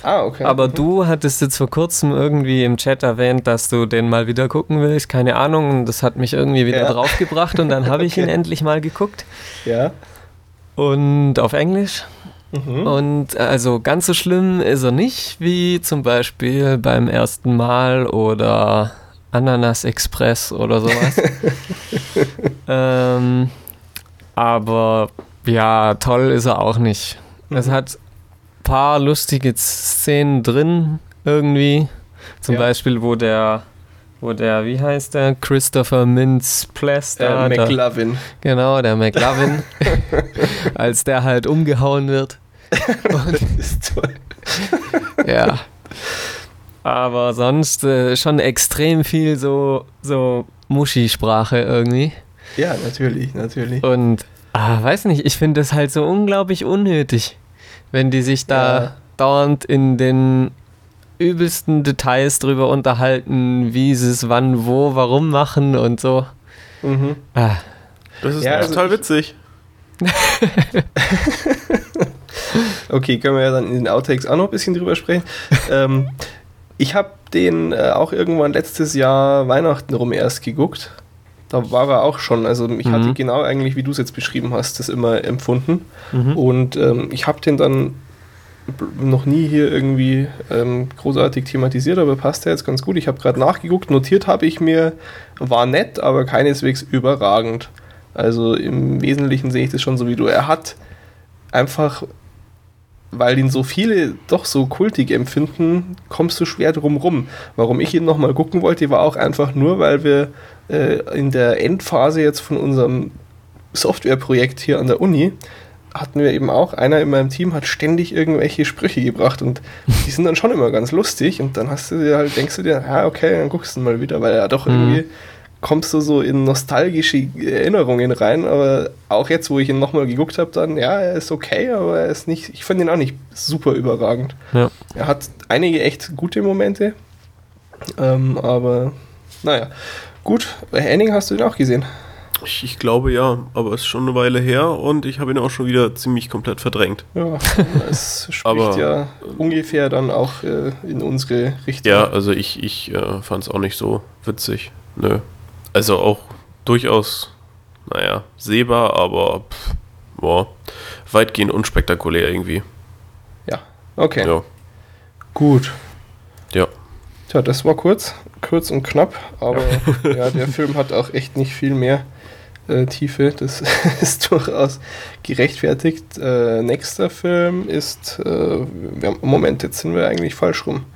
Ah, okay. Aber mhm. du hattest jetzt vor kurzem irgendwie im Chat erwähnt, dass du den mal wieder gucken willst. Keine Ahnung, das hat mich irgendwie wieder ja. draufgebracht und dann habe ich okay. ihn endlich mal geguckt. Ja. Und auf Englisch. Mhm. Und also ganz so schlimm ist er nicht, wie zum Beispiel beim ersten Mal oder Ananas Express oder sowas. ähm, aber ja, toll ist er auch nicht. Mhm. Es hat paar lustige Szenen drin irgendwie. Zum ja. Beispiel, wo der, wo der, wie heißt der? Christopher Mintz Plaster. Äh, McLovin. Der, genau, der McLovin. als der halt umgehauen wird. Und, das ist toll. ja. Aber sonst äh, schon extrem viel so, so Muschi-Sprache irgendwie. Ja, natürlich, natürlich. Und, ah, weiß nicht, ich finde das halt so unglaublich unnötig, wenn die sich da ja. dauernd in den übelsten Details drüber unterhalten, wie sie es wann, wo, warum machen und so. Mhm. Ah. Das ist ja, total also witzig. okay, können wir ja dann in den Outtakes auch noch ein bisschen drüber sprechen. ähm, ich habe den äh, auch irgendwann letztes Jahr Weihnachten rum erst geguckt. Da war er auch schon. Also ich mhm. hatte genau eigentlich, wie du es jetzt beschrieben hast, das immer empfunden. Mhm. Und ähm, ich habe den dann noch nie hier irgendwie ähm, großartig thematisiert, aber passt ja jetzt ganz gut. Ich habe gerade nachgeguckt, notiert habe ich mir, war nett, aber keineswegs überragend. Also im Wesentlichen sehe ich das schon so wie du. Er hat einfach, weil ihn so viele doch so kultig empfinden, kommst du schwer drum rum. Warum ich ihn nochmal gucken wollte, war auch einfach nur, weil wir äh, in der Endphase jetzt von unserem Softwareprojekt hier an der Uni hatten wir eben auch, einer in meinem Team hat ständig irgendwelche Sprüche gebracht und die sind dann schon immer ganz lustig und dann hast du dir halt, denkst du dir, ja, okay, dann guckst du mal wieder, weil er doch mhm. irgendwie kommst du so in nostalgische Erinnerungen rein, aber auch jetzt, wo ich ihn nochmal geguckt habe, dann, ja, er ist okay, aber er ist nicht, ich finde ihn auch nicht super überragend. Ja. Er hat einige echt gute Momente, ähm, aber naja, gut, Henning hast du den auch gesehen? Ich, ich, glaube ja, aber es ist schon eine Weile her und ich habe ihn auch schon wieder ziemlich komplett verdrängt. Ja, es spricht aber, ja ungefähr dann auch äh, in unsere Richtung. Ja, also ich, ich äh, fand es auch nicht so witzig. Nö. Also auch durchaus, naja, sehbar, aber pff, boah, weitgehend unspektakulär irgendwie. Ja, okay. Ja. Gut. Ja. Tja, das war kurz, kurz und knapp, aber ja, der Film hat auch echt nicht viel mehr äh, Tiefe. Das ist durchaus gerechtfertigt. Äh, nächster Film ist, äh, Moment, jetzt sind wir eigentlich falsch rum.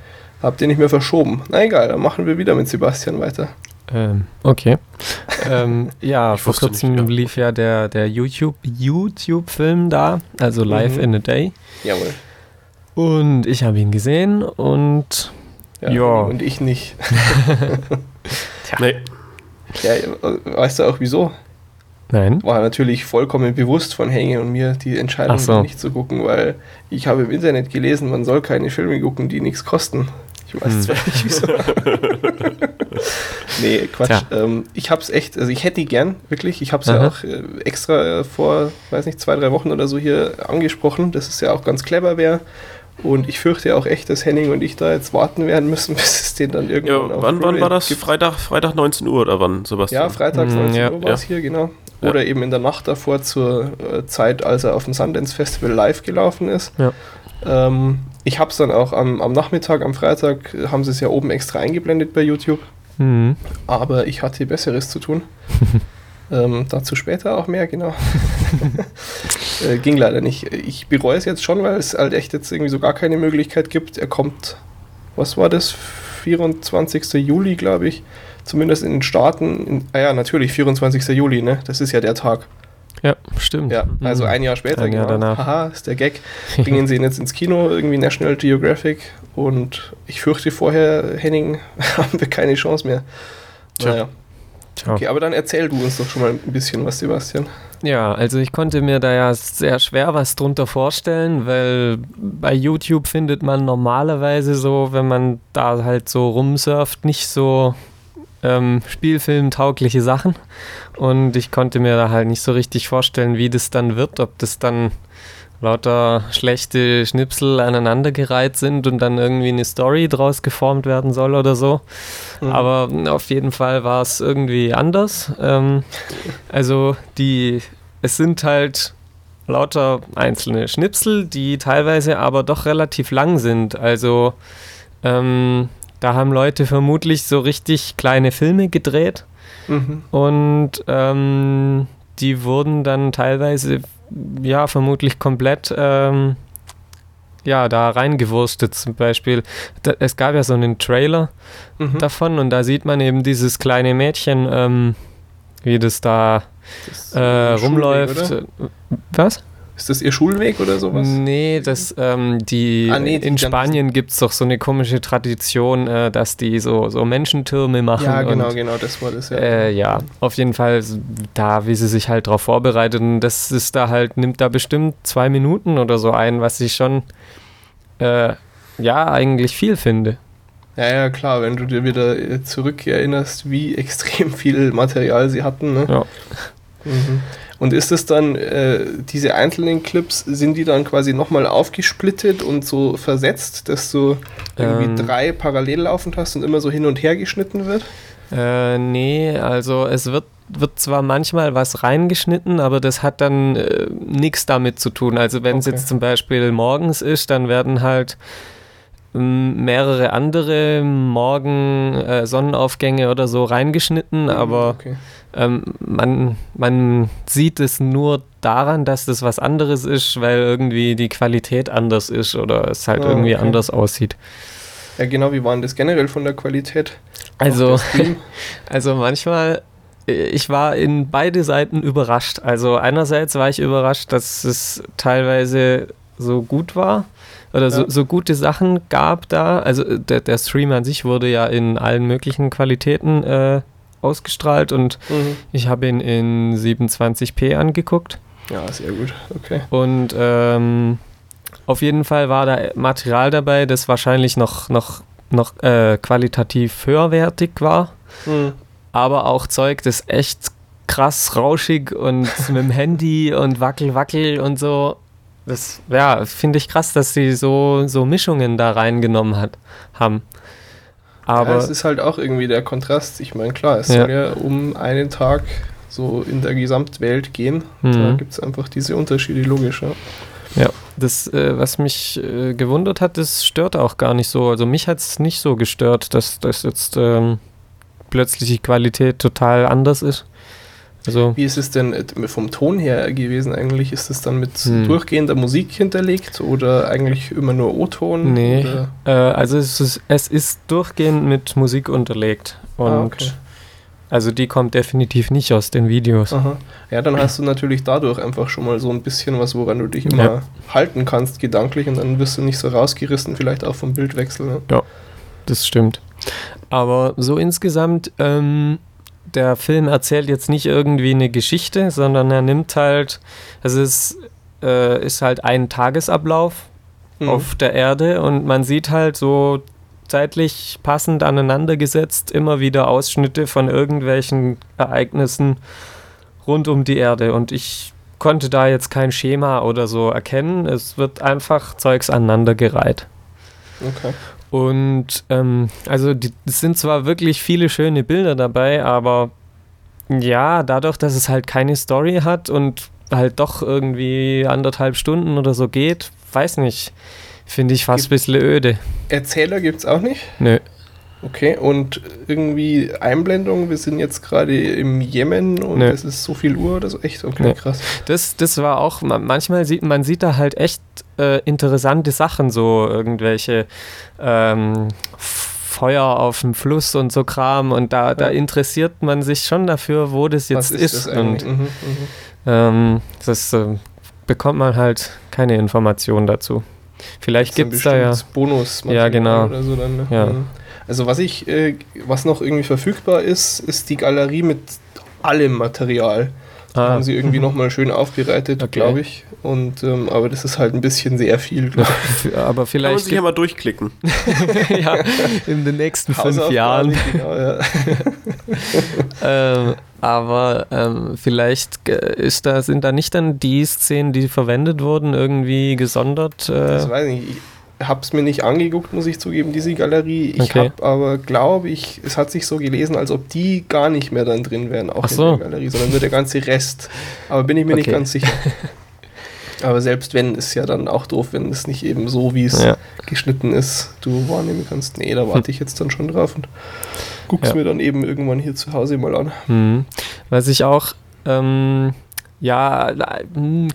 Habt ihr nicht mehr verschoben? Na egal, dann machen wir wieder mit Sebastian weiter. Ähm, okay. ähm, ja, vor kurzem nicht, ja. lief ja der, der YouTube, YouTube-Film da, also Live mhm. in a Day. Jawohl. Und ich habe ihn gesehen und ja, ja. Und ich nicht. Tja. Nee. Ja, weißt du auch wieso? Nein. War natürlich vollkommen bewusst von Henge und mir, die Entscheidung so. nicht zu gucken, weil ich habe im Internet gelesen, man soll keine Filme gucken, die nichts kosten. Ich weiß hm. zwar nicht wieso. nee, Quatsch. Ähm, ich hab's echt, also ich hätte die gern, wirklich. Ich hab's Aha. ja auch äh, extra äh, vor, weiß nicht, zwei, drei Wochen oder so hier angesprochen, dass es ja auch ganz clever wäre. Und ich fürchte auch echt, dass Henning und ich da jetzt warten werden müssen, bis es den dann irgendwann ja, wann, wann war das? Freitag, Freitag 19 Uhr oder wann, Sebastian? Ja, Freitag 19 hm, ja. Uhr war es ja. hier, genau. Oder eben in der Nacht davor zur äh, Zeit, als er auf dem Sundance Festival live gelaufen ist. Ja. Ähm, ich habe es dann auch am, am, Nachmittag, am Freitag, haben sie es ja oben extra eingeblendet bei YouTube. Mhm. Aber ich hatte Besseres zu tun. ähm, dazu später auch mehr, genau. äh, ging leider nicht. Ich bereue es jetzt schon, weil es halt echt jetzt irgendwie so gar keine Möglichkeit gibt. Er kommt, was war das? 24. Juli, glaube ich zumindest in den Staaten, in, ah ja, natürlich, 24. Juli, ne? Das ist ja der Tag. Ja, stimmt. Ja, also ein Jahr später, ein Jahr genau. danach. Haha, ist der Gag. Bringen sie ihn jetzt ins Kino, irgendwie National Geographic. Und ich fürchte vorher, Henning, haben wir keine Chance mehr. Tja. Naja. Tja. Okay, aber dann erzähl du uns doch schon mal ein bisschen was, Sebastian. Ja, also ich konnte mir da ja sehr schwer was drunter vorstellen, weil bei YouTube findet man normalerweise so, wenn man da halt so rumsurft, nicht so ähm, Spielfilm-taugliche Sachen. Und ich konnte mir da halt nicht so richtig vorstellen, wie das dann wird, ob das dann lauter schlechte Schnipsel aneinandergereiht sind und dann irgendwie eine Story draus geformt werden soll oder so. Mhm. Aber auf jeden Fall war es irgendwie anders. Ähm, also die, es sind halt lauter einzelne Schnipsel, die teilweise aber doch relativ lang sind. Also ähm, da haben Leute vermutlich so richtig kleine Filme gedreht mhm. und ähm, die wurden dann teilweise, ja, vermutlich komplett ähm, ja, da reingewurstet. Zum Beispiel, da, es gab ja so einen Trailer mhm. davon und da sieht man eben dieses kleine Mädchen, ähm, wie das da das äh, rumläuft. Schulweg, Was? Ist das ihr Schulweg oder sowas? Nee, das, ähm, die, ah, nee, die in Spanien gibt es doch so eine komische Tradition, äh, dass die so, so Menschentürme machen. Ja, genau, und, genau, das war das, ja. Äh, ja, auf jeden Fall da, wie sie sich halt darauf vorbereiten. Das ist da halt, nimmt da bestimmt zwei Minuten oder so ein, was ich schon, äh, ja, eigentlich viel finde. Ja, ja, klar, wenn du dir wieder äh, zurückerinnerst, wie extrem viel Material sie hatten. Ne? Ja. Mhm. Und ist es dann, äh, diese einzelnen Clips, sind die dann quasi nochmal aufgesplittet und so versetzt, dass du irgendwie ähm, drei parallel laufend hast und immer so hin und her geschnitten wird? Äh, nee, also es wird, wird zwar manchmal was reingeschnitten, aber das hat dann äh, nichts damit zu tun. Also wenn es okay. jetzt zum Beispiel morgens ist, dann werden halt mehrere andere Morgen äh, Sonnenaufgänge oder so reingeschnitten, mhm, aber okay. Ähm, man, man sieht es nur daran, dass das was anderes ist, weil irgendwie die Qualität anders ist oder es halt oh, irgendwie okay. anders aussieht. Ja, genau, wie war denn das generell von der Qualität? Also, also manchmal, ich war in beide Seiten überrascht. Also einerseits war ich überrascht, dass es teilweise so gut war oder ja. so, so, gute Sachen gab da. Also äh, der, der, Stream an sich wurde ja in allen möglichen Qualitäten äh, ausgestrahlt und mhm. ich habe ihn in 27p angeguckt. Ja, sehr gut. Okay. Und ähm, auf jeden Fall war da Material dabei, das wahrscheinlich noch, noch, noch äh, qualitativ höherwertig war, mhm. aber auch Zeug, das echt krass rauschig und mit dem Handy und wackel, wackel und so das ja, finde ich krass, dass sie so, so Mischungen da reingenommen hat, haben. Aber ja, es ist halt auch irgendwie der Kontrast. Ich meine, klar, es ja. soll ja um einen Tag so in der Gesamtwelt gehen. Mhm. Da gibt es einfach diese Unterschiede, logisch. Ja, ja das, äh, was mich äh, gewundert hat, das stört auch gar nicht so. Also mich hat es nicht so gestört, dass das jetzt ähm, plötzlich die Qualität total anders ist. Also Wie ist es denn äh, vom Ton her gewesen eigentlich? Ist es dann mit hm. durchgehender Musik hinterlegt oder eigentlich immer nur O-Ton? Nee, äh, also es ist, es ist durchgehend mit Musik unterlegt. Und ah, okay. Also die kommt definitiv nicht aus den Videos. Aha. Ja, dann hast du natürlich dadurch einfach schon mal so ein bisschen was, woran du dich immer ja. halten kannst, gedanklich, und dann wirst du nicht so rausgerissen, vielleicht auch vom Bildwechsel. Ne? Ja, das stimmt. Aber so insgesamt ähm, der Film erzählt jetzt nicht irgendwie eine Geschichte, sondern er nimmt halt, es äh, ist halt ein Tagesablauf mhm. auf der Erde und man sieht halt so zeitlich passend aneinandergesetzt immer wieder Ausschnitte von irgendwelchen Ereignissen rund um die Erde und ich konnte da jetzt kein Schema oder so erkennen. Es wird einfach Zeugs aneinandergereiht. Okay. Und ähm, also die, es sind zwar wirklich viele schöne Bilder dabei, aber ja, dadurch, dass es halt keine Story hat und halt doch irgendwie anderthalb Stunden oder so geht, weiß nicht, finde ich fast ein bisschen öde. Erzähler gibt es auch nicht? Nö. Okay, und irgendwie Einblendung, wir sind jetzt gerade im Jemen und Nö. es ist so viel Uhr oder so, echt, okay, Nö. krass. Das, das war auch, manchmal sieht man sieht da halt echt äh, interessante Sachen, so irgendwelche ähm, Feuer auf dem Fluss und so Kram und da, ja. da interessiert man sich schon dafür, wo das jetzt ist. ist. und mhm, mhm, ähm, das äh, bekommt man halt keine Informationen dazu. Vielleicht gibt es da ja Bonus ja genau oder so dann, ne? ja. Mhm. Also was ich, äh, was noch irgendwie verfügbar ist, ist die Galerie mit allem Material. Ah. Haben sie irgendwie nochmal schön aufbereitet, okay. glaube ich. Und, ähm, aber das ist halt ein bisschen sehr viel, aber vielleicht. Kann man sich ja mal durchklicken. ja, in den nächsten fünf Jahren. Genau, ja. ähm, aber ähm, vielleicht ist da, sind da nicht dann die Szenen, die verwendet wurden, irgendwie gesondert. Äh das weiß ich nicht habe es mir nicht angeguckt, muss ich zugeben, diese Galerie. Ich okay. habe aber, glaube ich, es hat sich so gelesen, als ob die gar nicht mehr dann drin wären, auch so. in der Galerie, sondern nur der ganze Rest. Aber bin ich mir okay. nicht ganz sicher. Aber selbst wenn, ist ja dann auch doof, wenn es nicht eben so, wie es ja. geschnitten ist, du wahrnehmen kannst. Nee, da warte ich jetzt dann schon drauf und guck's ja. mir dann eben irgendwann hier zu Hause mal an. Mhm. Was ich auch ähm, ja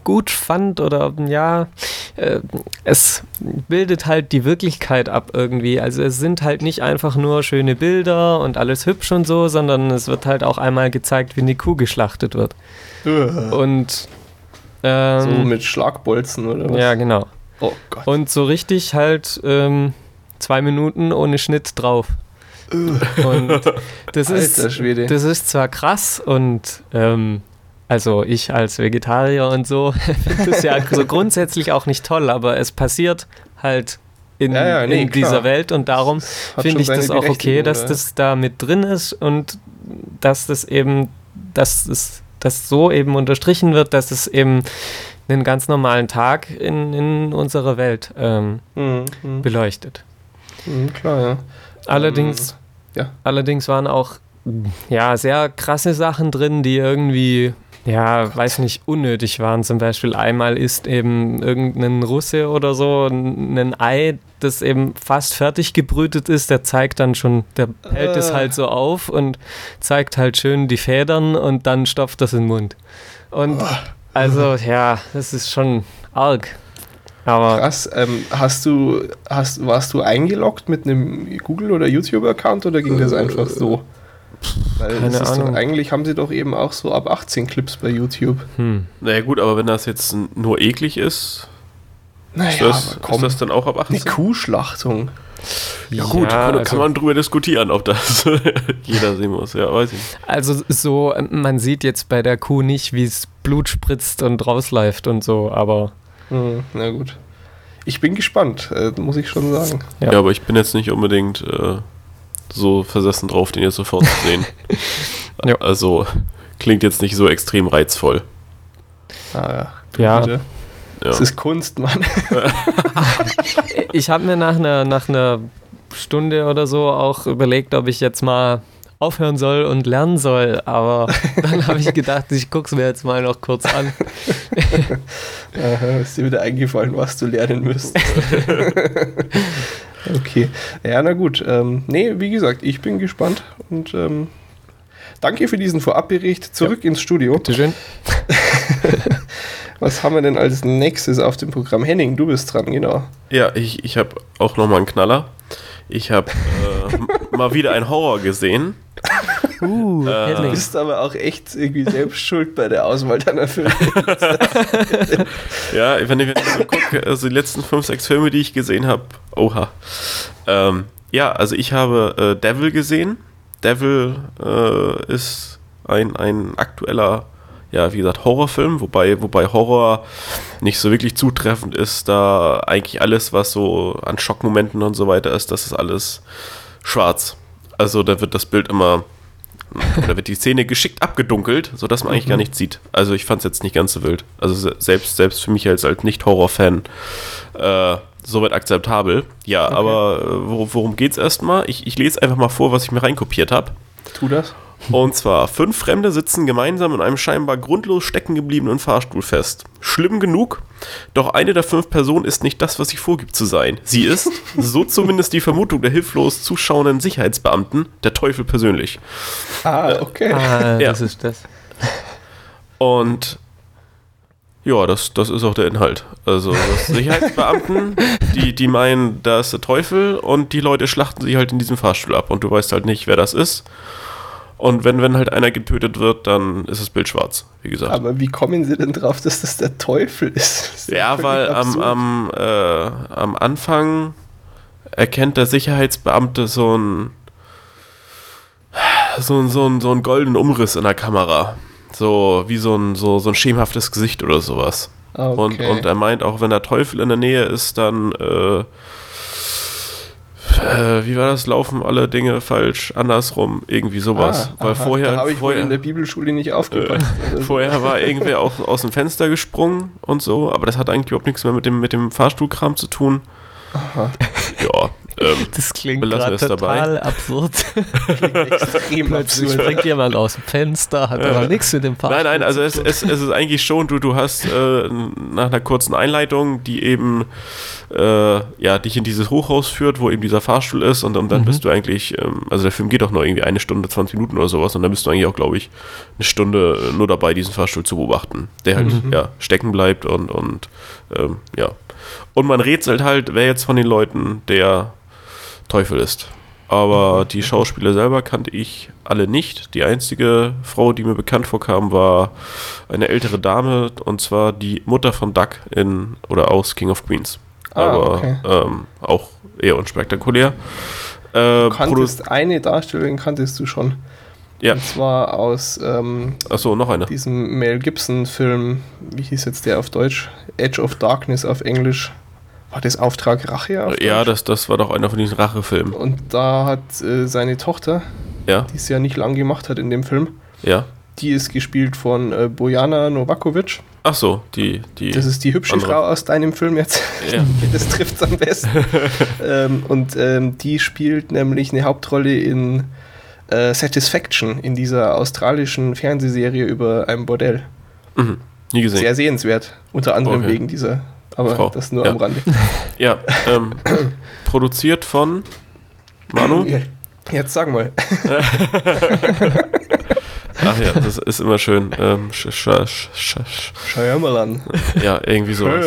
gut fand oder ja, äh, es bildet halt die Wirklichkeit ab irgendwie. Also es sind halt nicht einfach nur schöne Bilder und alles hübsch und so, sondern es wird halt auch einmal gezeigt, wie eine Kuh geschlachtet wird. Und Ähm, so mit Schlagbolzen oder was? Ja, genau. Oh Gott. Und so richtig halt ähm, zwei Minuten ohne Schnitt drauf. und das ist, das ist zwar krass und ähm, also ich als Vegetarier und so finde es ja so grundsätzlich auch nicht toll, aber es passiert halt in, ja, ja, nee, in dieser Welt und darum finde ich das auch okay, dass oder? das da mit drin ist und dass das eben, dass es dass so eben unterstrichen wird, dass es eben einen ganz normalen Tag in, in unserer Welt ähm, mhm, mhm. beleuchtet. Mhm, klar, ja. Allerdings, ähm, ja. allerdings waren auch ja, sehr krasse Sachen drin, die irgendwie ja, weiß nicht, unnötig waren. Zum Beispiel einmal ist eben irgendein Russe oder so ein Ei, das eben fast fertig gebrütet ist, der zeigt dann schon, der hält äh. es halt so auf und zeigt halt schön die Federn und dann stopft das in den Mund. Und oh. also, ja, das ist schon arg. Aber Krass, ähm, hast du, hast, warst du eingeloggt mit einem Google- oder YouTube-Account oder ging das einfach so? Weil Keine Ahnung. Doch, eigentlich haben sie doch eben auch so ab 18 Clips bei YouTube. Hm. Naja gut, aber wenn das jetzt nur eklig ist, naja, ist, das, komm, ist das dann auch ab 18? Eine Kuhschlachtung. Ja, gut, ja, kann, also, man drüber diskutieren, ob das jeder sehen muss. Ja, weiß ich. Also so, man sieht jetzt bei der Kuh nicht, wie es Blut spritzt und rausläuft und so, aber... Mhm, na gut. Ich bin gespannt, äh, muss ich schon sagen. Ja. ja. aber ich bin jetzt nicht unbedingt... Äh, so versessen drauf, den jetzt sofort zu sehen. ja. Also klingt jetzt nicht so extrem reizvoll. Ah, ja. ja. Das ist Kunst, Mann. ich habe mir nach einer, nach einer Stunde oder so auch überlegt, ob ich jetzt mal aufhören soll und lernen soll, aber dann habe ich gedacht, ich gucke es mir jetzt mal noch kurz an. Aha, ist dir wieder eingefallen, was du lernen müsst. Okay. Ja, na gut. Ähm, nee, wie gesagt, ich bin gespannt und ähm, danke für diesen Vorabbericht. Zurück ja. ins Studio. Bitteschön. Was haben wir denn als nächstes auf dem Programm? Henning, du bist dran, genau. Ja, ich, ich habe auch nochmal einen Knaller. Ich habe äh, mal wieder einen Horror gesehen. Uh, äh, du bist aber auch echt irgendwie selbst schuld bei der Auswahl deiner Filme. ja, wenn ich, wenn ich so gucke, also die letzten fünf, sechs Filme, die ich gesehen habe, oha. Ähm, ja, also ich habe äh, Devil gesehen. Devil äh, ist ein, ein aktueller, ja, wie gesagt, Horrorfilm, wobei, wobei Horror nicht so wirklich zutreffend ist, da eigentlich alles, was so an Schockmomenten und so weiter ist, das ist alles schwarz. Also da wird das Bild immer da wird die Szene geschickt abgedunkelt, sodass man eigentlich mhm. gar nichts sieht. Also ich fand es jetzt nicht ganz so wild. Also selbst, selbst für mich als, als Nicht-Horror-Fan äh, soweit akzeptabel. Ja, okay. aber äh, worum geht es erstmal? Ich, ich lese einfach mal vor, was ich mir reinkopiert habe. Tu das. Und zwar, fünf Fremde sitzen gemeinsam in einem scheinbar grundlos stecken gebliebenen Fahrstuhl fest. Schlimm genug, doch eine der fünf Personen ist nicht das, was sie vorgibt zu sein. Sie ist, so zumindest die Vermutung der hilflos zuschauenden Sicherheitsbeamten, der Teufel persönlich. Ah, okay. Ah, ja. das ist das. Und ja, das, das ist auch der Inhalt. Also Sicherheitsbeamten, die, die meinen, da ist der Teufel und die Leute schlachten sich halt in diesem Fahrstuhl ab und du weißt halt nicht, wer das ist. Und wenn, wenn halt einer getötet wird, dann ist das Bild schwarz, wie gesagt. Aber wie kommen sie denn drauf, dass das der Teufel ist? ja, weil am, am, äh, am Anfang erkennt der Sicherheitsbeamte so ein so ein, so ein, so ein goldenen Umriss in der Kamera. So wie so ein, so, so ein schemenhaftes Gesicht oder sowas. Okay. Und, und er meint, auch wenn der Teufel in der Nähe ist, dann äh, äh, wie war das? Laufen alle Dinge falsch, andersrum, irgendwie sowas. Ah, Weil aha, vorher. habe ich vorher, in der Bibelschule nicht aufgepasst. Äh, vorher war irgendwer auch aus dem Fenster gesprungen und so, aber das hat eigentlich überhaupt nichts mehr mit dem, mit dem Fahrstuhlkram zu tun. Aha. Ja, ähm, das klingt gerade total dabei. absurd. klingt extrem absurd. Springt jemand aus dem Fenster, hat aber nichts mit dem Fahrstuhl Nein, nein, also es, es, es, ist eigentlich schon, du, du hast äh, nach einer kurzen Einleitung, die eben äh, ja, dich in dieses Hochhaus führt, wo eben dieser Fahrstuhl ist und, und dann mhm. bist du eigentlich, ähm, also der Film geht doch nur irgendwie eine Stunde, 20 Minuten oder sowas und dann bist du eigentlich auch, glaube ich, eine Stunde nur dabei, diesen Fahrstuhl zu beobachten, der halt mhm. ja, stecken bleibt und, und ähm, ja. Und man rätselt halt, wer jetzt von den Leuten der Teufel ist. aber die Schauspieler selber kannte ich alle nicht. Die einzige Frau, die mir bekannt vorkam, war eine ältere Dame und zwar die Mutter von Duck in oder aus King of Queens. Ah, aber okay. ähm, auch eher unspektakulär. Äh, du kanntest eine Darstellerin kanntest du schon. Ja. Und zwar aus ähm, Achso, noch eine. diesem Mel Gibson-Film, wie hieß jetzt der auf Deutsch? Edge of Darkness auf Englisch. War das Auftrag Rache? Auf ja, das, das war doch einer von diesen Rachefilmen. Und da hat äh, seine Tochter, ja. die es ja nicht lang gemacht hat in dem Film, ja. die ist gespielt von äh, Bojana Novakovic. Ach so, die, die. Das ist die hübsche andere. Frau aus deinem Film jetzt. Ja. das trifft es am besten. ähm, und ähm, die spielt nämlich eine Hauptrolle in äh, Satisfaction, in dieser australischen Fernsehserie über ein Bordell. Mhm. Nie gesehen. Sehr sehenswert, unter anderem okay. wegen dieser. Aber Frau. das nur ja. am Rande. Ja, ähm, produziert von Manu. Jetzt sag mal. Ach ja, das ist immer schön. Ähm, Shyamalan. Ja, irgendwie sowas.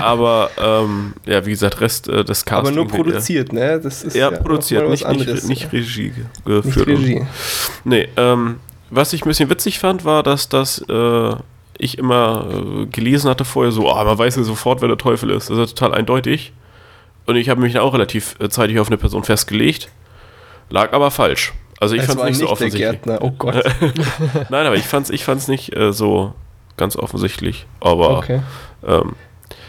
Aber ähm, ja, wie gesagt, Rest äh, des Casts. Aber nur produziert, ne? Das ist ja, ja produziert, nicht, anderes, nicht, nicht Regie geführt. Nicht Regie. Nee, ähm, was ich ein bisschen witzig fand, war, dass das äh, ich immer äh, gelesen hatte vorher so, oh, man weiß ja sofort, wer der Teufel ist. Das ist ja total eindeutig. Und ich habe mich dann auch relativ äh, zeitig auf eine Person festgelegt. Lag aber falsch. Also ich fand es nicht so offensichtlich. Oh Gott. Nein, aber ich fand es ich fand's nicht äh, so ganz offensichtlich. Aber okay. ähm,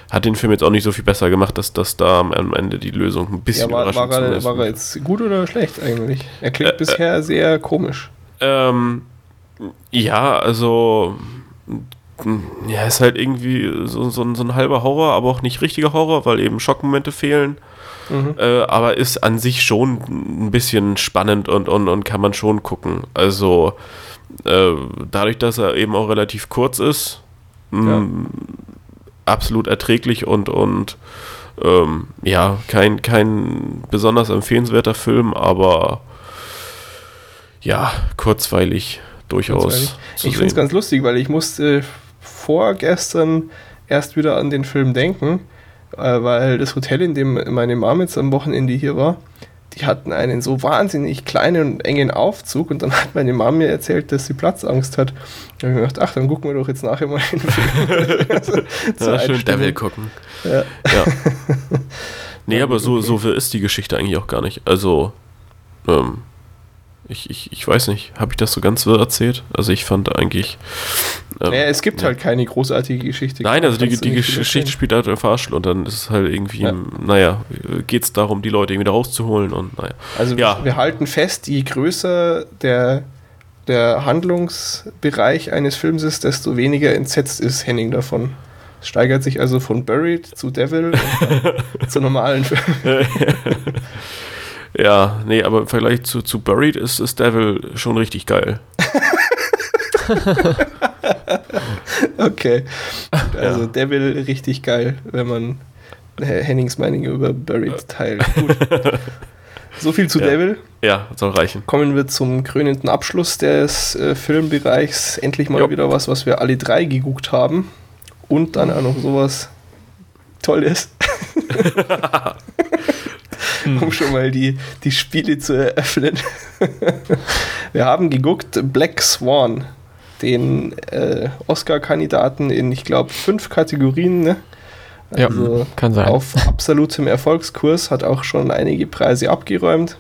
hat den Film jetzt auch nicht so viel besser gemacht, dass, dass da am Ende die Lösung ein bisschen ja, war, überraschend war er, war er jetzt gut oder schlecht eigentlich? Er klingt äh, bisher sehr komisch. Ähm, ja, also ja, ist halt irgendwie so, so, so, ein halber Horror, aber auch nicht richtiger Horror, weil eben Schockmomente fehlen. Mhm. Äh, aber ist an sich schon ein bisschen spannend und, und, und kann man schon gucken. Also äh, dadurch, dass er eben auch relativ kurz ist, ja. mh, absolut erträglich und, und ähm, ja, kein, kein besonders empfehlenswerter Film, aber ja, kurzweilig durchaus. Ich finde es ganz lustig, weil ich musste vorgestern erst wieder an den Film denken, äh, weil das Hotel, in dem meine Mom jetzt am Wochenende hier war, die hatten einen so wahnsinnig kleinen und engen Aufzug und dann hat meine Mom mir erzählt, dass sie Platzangst hat. Da habe ich gedacht, ach, dann gucken wir doch jetzt nachher mal Film. also, ja, schön Devil gucken. Ja. ja. nee, aber so, so ist die Geschichte eigentlich auch gar nicht. Also, ähm, ich, ich, ich weiß nicht, habe ich das so ganz so erzählt? Also ich fand eigentlich. Ähm, ja, es gibt ja. halt keine großartige Geschichte. Nein, also die, die Geschichte spielt halt im Fahrstuhl und dann ist es halt irgendwie, ja. naja, geht es darum, die Leute irgendwie da rauszuholen und naja. Also ja. wir halten fest, je größer der, der Handlungsbereich eines Films ist, desto weniger entsetzt ist Henning davon. Es steigert sich also von Buried zu Devil zu normalen Filmen. Ja, nee, aber im Vergleich zu, zu Buried ist, ist Devil schon richtig geil. okay. Also ja. Devil richtig geil, wenn man Hennings Meinung über Buried teilt. Gut. So viel zu ja. Devil. Ja, soll reichen. Kommen wir zum krönenden Abschluss des äh, Filmbereichs. Endlich mal jo. wieder was, was wir alle drei geguckt haben. Und dann auch noch sowas Tolles. um hm. schon mal die, die Spiele zu eröffnen. Wir haben geguckt Black Swan, den äh, Oscar-Kandidaten in, ich glaube, fünf Kategorien. Ne? Also ja, kann sein. Auf absolutem Erfolgskurs, hat auch schon einige Preise abgeräumt.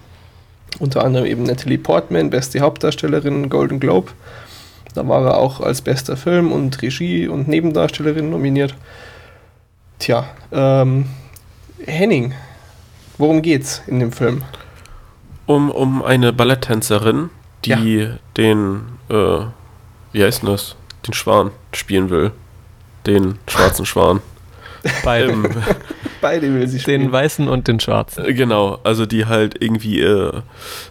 Unter anderem eben Natalie Portman, beste Hauptdarstellerin, Golden Globe. Da war er auch als bester Film und Regie und Nebendarstellerin nominiert. Tja, ähm, Henning, Worum geht's in dem Film? Um, um eine Balletttänzerin, die ja. den, äh, wie heißt denn das? Den Schwan spielen will. Den schwarzen Schwan. Beide. Ähm, Beide will sie spielen. Den weißen und den schwarzen. Äh, genau, also die halt irgendwie äh,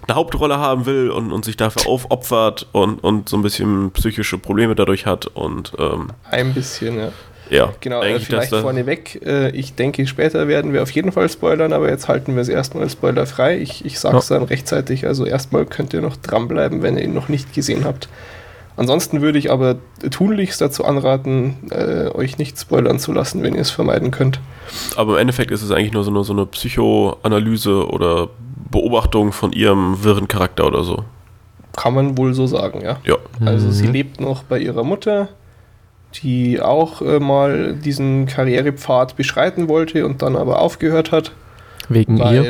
eine Hauptrolle haben will und, und sich dafür aufopfert und, und so ein bisschen psychische Probleme dadurch hat und ähm, ein bisschen, ja. Ja, genau, äh, vielleicht vorneweg. Äh, ich denke, später werden wir auf jeden Fall spoilern, aber jetzt halten wir es erstmal spoilerfrei. Ich, ich sage es ja. dann rechtzeitig. Also erstmal könnt ihr noch dranbleiben, wenn ihr ihn noch nicht gesehen habt. Ansonsten würde ich aber tunlichst dazu anraten, äh, euch nicht spoilern zu lassen, wenn ihr es vermeiden könnt. Aber im Endeffekt ist es eigentlich nur so eine, so eine Psychoanalyse oder Beobachtung von ihrem wirren Charakter oder so. Kann man wohl so sagen, ja. Ja. Also mhm. sie lebt noch bei ihrer Mutter, die auch äh, mal diesen Karrierepfad beschreiten wollte und dann aber aufgehört hat. Wegen weil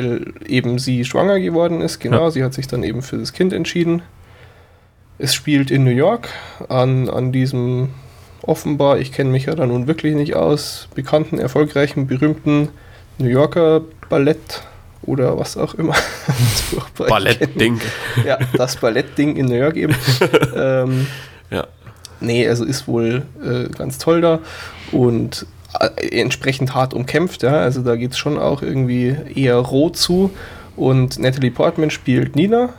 ihr? eben sie schwanger geworden ist, genau. Ja. Sie hat sich dann eben für das Kind entschieden. Es spielt in New York an, an diesem offenbar, ich kenne mich ja da nun wirklich nicht aus, bekannten, erfolgreichen, berühmten New Yorker Ballett oder was auch immer. Ballettding. Ja, das Ballettding in New York eben. ähm, ja. Nee, also ist wohl äh, ganz toll da und äh, entsprechend hart umkämpft, ja. Also da geht es schon auch irgendwie eher roh zu. Und Natalie Portman spielt Nina,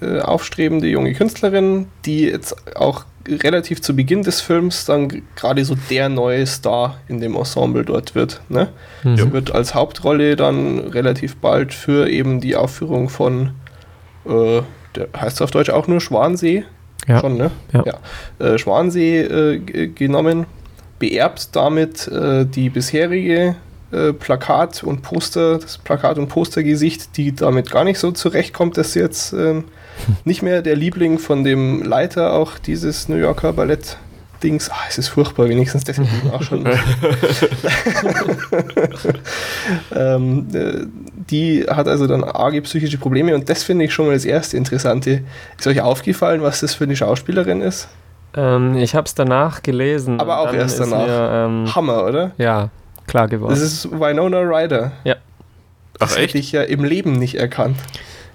äh, aufstrebende junge Künstlerin, die jetzt auch relativ zu Beginn des Films dann gerade so der neue Star in dem Ensemble dort wird. Ne? Mhm. Sie wird als Hauptrolle dann relativ bald für eben die Aufführung von, äh, der heißt es auf Deutsch auch nur Schwansee, ja. schon, ne? Ja. ja. Äh, Schwansee äh, genommen, beerbt damit äh, die bisherige äh, Plakat und Poster, das Plakat- und Postergesicht, die damit gar nicht so zurechtkommt, dass jetzt ähm, nicht mehr der Liebling von dem Leiter auch dieses New Yorker Ballett Dings. Ah, es ist furchtbar, wenigstens deswegen auch schon. ähm, äh, die hat also dann arge psychische Probleme und das finde ich schon mal das erste Interessante. Ist euch aufgefallen, was das für eine Schauspielerin ist? Ähm, ich habe es danach gelesen. Aber auch erst danach. Mir, ähm, Hammer, oder? Ja, klar geworden. Das ist Winona Ryder. Ja. Das Ach, echt? hätte ich ja im Leben nicht erkannt.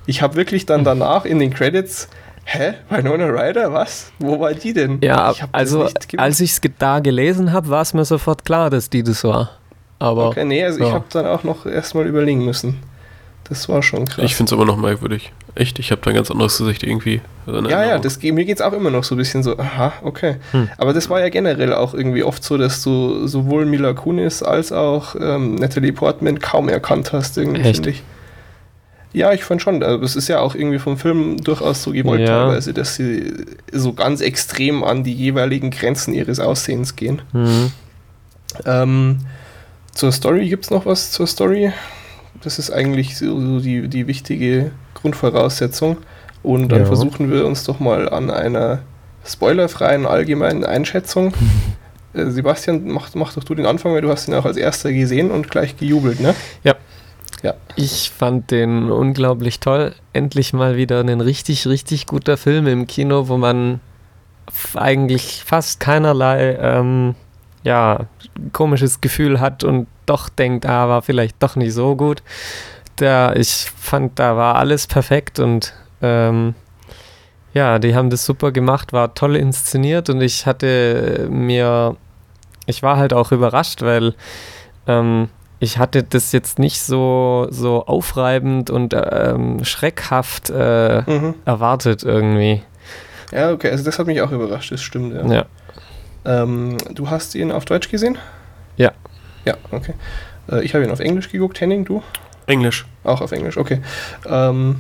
Ich habe wirklich dann danach in den Credits Hä? Winona Ryder? Was? Wo war die denn? Ja, also als ich es da gelesen habe, war es mir sofort klar, dass die das war. Aber, okay, nee, also ja. ich habe dann auch noch erstmal überlegen müssen. Das war schon krass. Ich finde es aber noch merkwürdig. Echt, ich habe da ein ganz anderes Gesicht irgendwie. Ja, ja, das, mir geht es auch immer noch so ein bisschen so, aha, okay. Hm. Aber das war ja generell auch irgendwie oft so, dass du sowohl Mila Kunis als auch ähm, Natalie Portman kaum erkannt hast, irgendwie, finde ich. Ja, ich fand schon. Also es ist ja auch irgendwie vom Film durchaus so gewollt ja. teilweise, dass sie so ganz extrem an die jeweiligen Grenzen ihres Aussehens gehen. Mhm. Ähm, zur Story gibt es noch was zur Story. Das ist eigentlich so, die, die wichtige Grundvoraussetzung. Und dann ja. versuchen wir uns doch mal an einer spoilerfreien allgemeinen Einschätzung. äh, Sebastian, mach, mach doch du den Anfang, weil du hast ihn auch als erster gesehen und gleich gejubelt, ne? Ja. Ja. Ich fand den unglaublich toll. Endlich mal wieder ein richtig, richtig guter Film im Kino, wo man eigentlich fast keinerlei ähm, ja, komisches Gefühl hat und doch denkt, ah, war vielleicht doch nicht so gut. Da, ich fand, da war alles perfekt und ähm, ja, die haben das super gemacht, war toll inszeniert und ich hatte mir, ich war halt auch überrascht, weil ähm, ich hatte das jetzt nicht so, so aufreibend und ähm, schreckhaft äh, mhm. erwartet irgendwie. Ja, okay, also das hat mich auch überrascht, das stimmt, ja. ja. Ähm, du hast ihn auf Deutsch gesehen? Ja. Ja, okay. Äh, ich habe ihn auf Englisch geguckt, Henning, du? Englisch. Auch auf Englisch, okay. Ähm,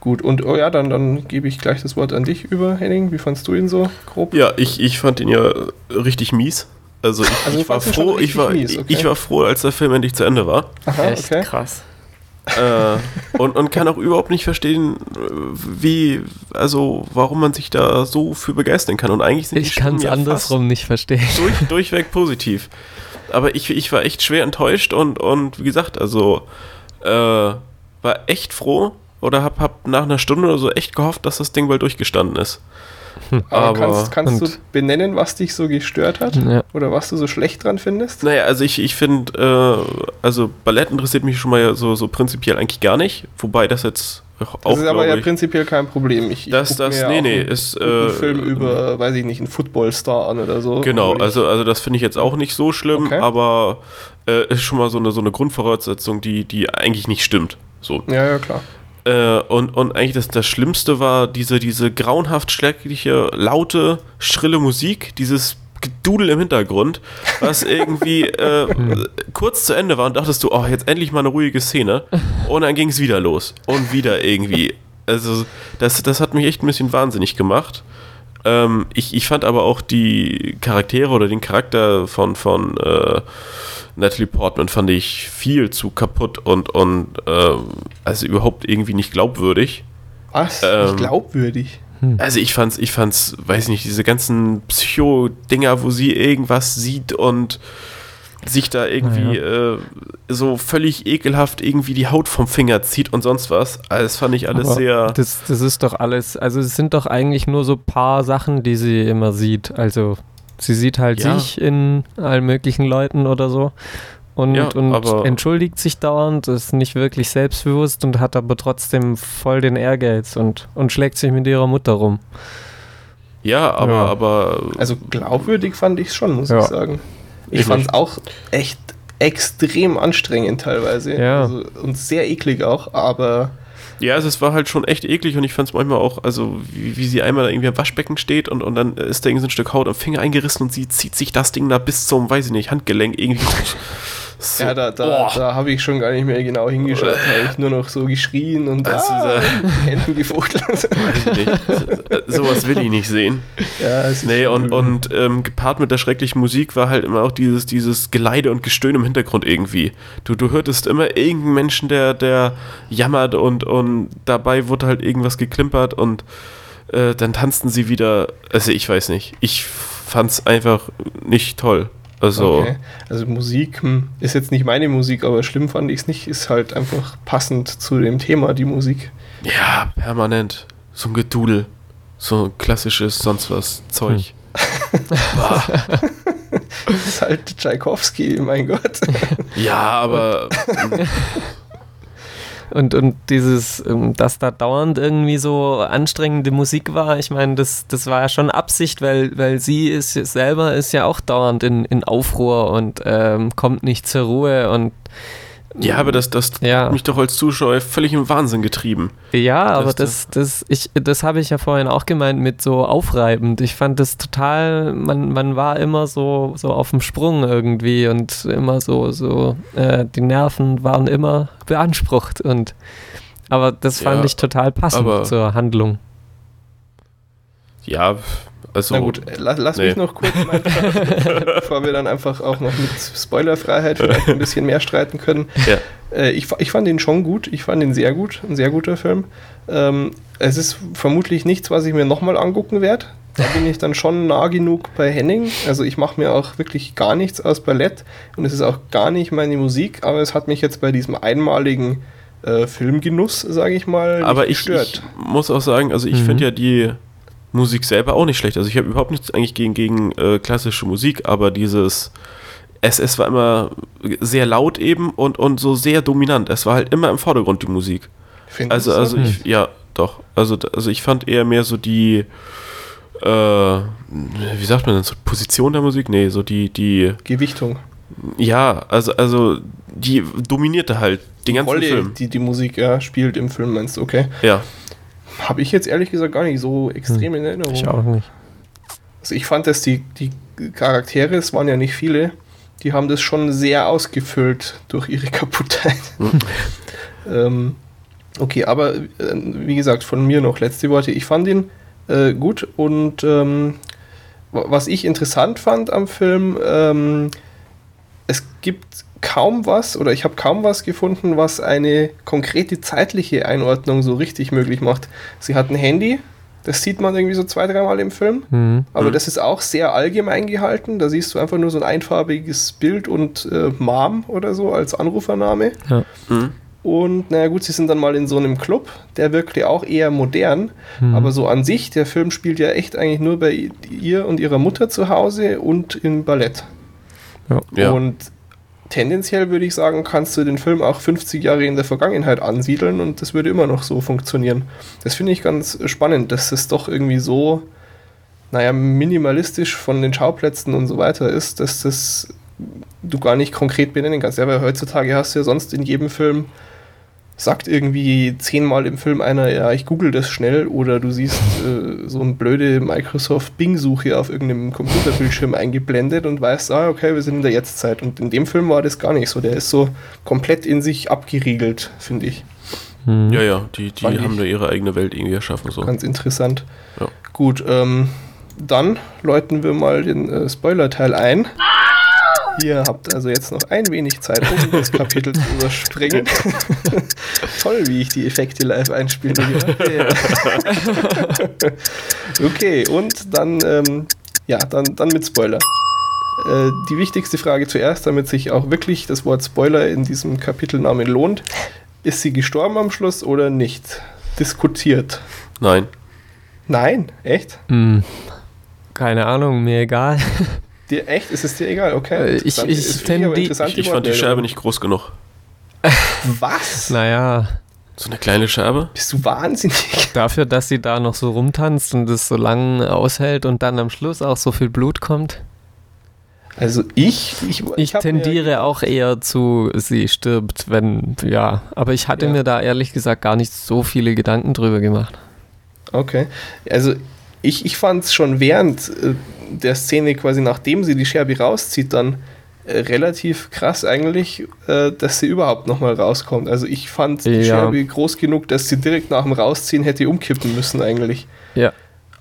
gut, und oh ja, dann, dann gebe ich gleich das Wort an dich über, Henning. Wie fandst du ihn so grob? Ja, ich, ich fand ihn ja richtig mies. Also ich, also ich war froh, ich war, mies, okay. ich war froh, als der Film endlich zu Ende war. Aha, Echt okay. krass. äh, und, und kann auch überhaupt nicht verstehen, wie, also warum man sich da so für begeistern kann. Und eigentlich sind ich kann es andersrum nicht verstehen. Durch, durchweg positiv. Aber ich, ich war echt schwer enttäuscht und, und wie gesagt, also äh, war echt froh oder hab, hab nach einer Stunde oder so echt gehofft, dass das Ding bald durchgestanden ist. Aber, Aber kannst, kannst du benennen, was dich so gestört hat? Ja. Oder was du so schlecht dran findest? Naja, also ich, ich finde, äh, also Ballett interessiert mich schon mal so, so prinzipiel eigentlich gar nicht. Wobei das jetzt auch. Das ist aber ja ich, prinzipiell kein Problem. Ich, das, das, nee, nee, ist. Äh, einen Film über, weiß ich nicht, einen Footballstar an oder so. Genau, also, also das finde ich jetzt auch nicht so schlimm, okay. aber äh, ist schon mal so eine, so eine Grundvoraussetzung, die, die eigentlich nicht stimmt. So. Ja, ja, klar. Äh, und, und eigentlich das, das Schlimmste war diese, diese grauenhaft schreckliche, laute, schrille Musik, dieses Gedudel im Hintergrund, was irgendwie äh, kurz zu Ende war und dachtest du, oh, jetzt endlich mal eine ruhige Szene. Und dann ging es wieder los. Und wieder irgendwie. Also, das, das hat mich echt ein bisschen wahnsinnig gemacht. Ähm, ich, ich fand aber auch die Charaktere oder den Charakter von, von äh, Natalie Portman fand ich viel zu kaputt und, und äh, also überhaupt irgendwie nicht glaubwürdig. Was? Ähm, nicht glaubwürdig? Hm. Also ich fand's, ich fand's, weiß nicht, diese ganzen Psycho-Dinger, wo sie irgendwas sieht und sich da irgendwie ja. äh, so völlig ekelhaft irgendwie die Haut vom Finger zieht und sonst was. Also das fand ich alles Aber sehr. Das, das ist doch alles, also es sind doch eigentlich nur so paar Sachen, die sie immer sieht. Also sie sieht halt ja. sich in allen möglichen Leuten oder so und, ja, und entschuldigt sich dauernd, ist nicht wirklich selbstbewusst und hat aber trotzdem voll den Ehrgeiz und, und schlägt sich mit ihrer Mutter rum. Ja, aber, ja. aber. Also glaubwürdig fand ich es schon, muss ja. ich sagen. Ich, ich fand es auch echt extrem anstrengend teilweise. Ja. Also, und sehr eklig auch, aber. Ja, also es war halt schon echt eklig und ich fand es manchmal auch, also wie, wie, sie einmal irgendwie am Waschbecken steht und, und dann ist da irgendwie so ein Stück Haut am Finger eingerissen und sie zieht sich das Ding da bis zum, weiß ich nicht, Handgelenk irgendwie so, ja, da, da, da habe ich schon gar nicht mehr genau hingeschaut. Da habe ich nur noch so geschrien und also, ah, die Hände gefuchtelt. Weiß ich nicht. Sowas will ich nicht sehen. Ja, nee, und, und ähm, gepaart mit der schrecklichen Musik war halt immer auch dieses, dieses Geleide und Gestöhn im Hintergrund irgendwie. Du, du hörtest immer irgendeinen Menschen, der, der jammert und, und dabei wurde halt irgendwas geklimpert und äh, dann tanzten sie wieder. Also ich weiß nicht. Ich fand's einfach nicht toll. Also, okay. also Musik hm, ist jetzt nicht meine Musik, aber schlimm fand ich es nicht. Ist halt einfach passend zu dem Thema, die Musik. Ja, permanent. So ein Gedudel. So ein klassisches sonst was Zeug. Hm. das ist halt Tchaikovsky, mein Gott. Ja, aber. Und, und dieses, ähm, dass da dauernd irgendwie so anstrengende Musik war, ich meine, das, das war ja schon Absicht, weil, weil sie ist selber ist ja auch dauernd in, in Aufruhr und ähm, kommt nicht zur Ruhe und ja, aber das, das ja. hat mich doch als Zuschauer völlig im Wahnsinn getrieben. Ja, aber das, das, ich, das habe ich ja vorhin auch gemeint mit so aufreibend. Ich fand das total, man, man war immer so, so auf dem Sprung irgendwie und immer so, so, äh, die Nerven waren immer beansprucht und aber das fand ja, ich total passend zur Handlung. Ja, also, Na gut, lass, lass nee. mich noch kurz mal, bevor wir dann einfach auch noch mit Spoilerfreiheit vielleicht ein bisschen mehr streiten können. Ja. Äh, ich, ich fand ihn schon gut, ich fand ihn sehr gut, ein sehr guter Film. Ähm, es ist vermutlich nichts, was ich mir nochmal angucken werde. Da bin ich dann schon nah genug bei Henning. Also ich mache mir auch wirklich gar nichts aus Ballett und es ist auch gar nicht meine Musik, aber es hat mich jetzt bei diesem einmaligen äh, Filmgenuss, sage ich mal, aber ich, ich, muss auch sagen, also ich mhm. finde ja die Musik selber auch nicht schlecht. Also ich habe überhaupt nichts eigentlich gegen, gegen äh, klassische Musik, aber dieses es, es war immer sehr laut eben und, und so sehr dominant. Es war halt immer im Vordergrund die Musik. Findest also, also ich, ja, doch. Also, also ich fand eher mehr so die, äh, wie sagt man denn, so Position der Musik? Nee, so die, die. Gewichtung. Ja, also, also die dominierte halt den ganzen Rolle, Film. Die die Musik ja, spielt im Film, meinst du, okay? Ja. Habe ich jetzt ehrlich gesagt gar nicht so extrem hm. in Erinnerung. Ich auch nicht. Also ich fand, dass die, die Charaktere, es waren ja nicht viele, die haben das schon sehr ausgefüllt durch ihre Kaputtheit. Hm. ähm, okay, aber äh, wie gesagt, von mir noch letzte Worte. Ich fand ihn äh, gut und ähm, was ich interessant fand am Film, ähm, es gibt kaum was oder ich habe kaum was gefunden, was eine konkrete zeitliche Einordnung so richtig möglich macht. Sie hat ein Handy, das sieht man irgendwie so zwei, dreimal im Film, mhm. aber mhm. das ist auch sehr allgemein gehalten. Da siehst du einfach nur so ein einfarbiges Bild und äh, Mom oder so als Anrufername. Ja. Mhm. Und naja gut, sie sind dann mal in so einem Club, der wirkte auch eher modern, mhm. aber so an sich, der Film spielt ja echt eigentlich nur bei ihr und ihrer Mutter zu Hause und im Ballett. Ja. Und tendenziell würde ich sagen, kannst du den Film auch 50 Jahre in der Vergangenheit ansiedeln und das würde immer noch so funktionieren. Das finde ich ganz spannend, dass es doch irgendwie so, naja, minimalistisch von den Schauplätzen und so weiter ist, dass das du gar nicht konkret benennen kannst. Ja, weil heutzutage hast du ja sonst in jedem Film sagt irgendwie zehnmal im Film einer, ja, ich google das schnell oder du siehst äh, so eine blöde Microsoft Bing-Suche auf irgendeinem Computerbildschirm eingeblendet und weißt, ah, okay, wir sind in der Jetztzeit. Und in dem Film war das gar nicht so. Der ist so komplett in sich abgeriegelt, finde ich. Hm. Ja, ja, die, die haben da ihre eigene Welt irgendwie erschaffen. So. Ganz interessant. Ja. Gut, ähm, dann läuten wir mal den äh, Spoiler-Teil ein. Ihr habt also jetzt noch ein wenig Zeit, um das Kapitel zu überspringen. Toll, wie ich die Effekte live einspiele. Okay, und dann, ähm, ja, dann, dann mit Spoiler. Äh, die wichtigste Frage zuerst, damit sich auch wirklich das Wort Spoiler in diesem Kapitelnamen lohnt. Ist sie gestorben am Schluss oder nicht? Diskutiert. Nein. Nein? Echt? Mm, keine Ahnung, mir egal. Dir echt? Ist es dir egal? Okay. Äh, ich, ich, ich, die, ich, ich fand die Scherbe nicht groß genug. Was? Naja. So eine kleine Scherbe? Bist du wahnsinnig? Dafür, dass sie da noch so rumtanzt und es so lang aushält und dann am Schluss auch so viel Blut kommt. Also ich, ich, ich tendiere auch eher zu, sie stirbt, wenn, ja. Aber ich hatte ja. mir da ehrlich gesagt gar nicht so viele Gedanken drüber gemacht. Okay. Also ich, ich fand es schon während äh, der Szene, quasi nachdem sie die Scherbe rauszieht, dann äh, relativ krass eigentlich, äh, dass sie überhaupt nochmal rauskommt. Also ich fand die ja. Scherbe groß genug, dass sie direkt nach dem Rausziehen hätte umkippen müssen eigentlich. Ja.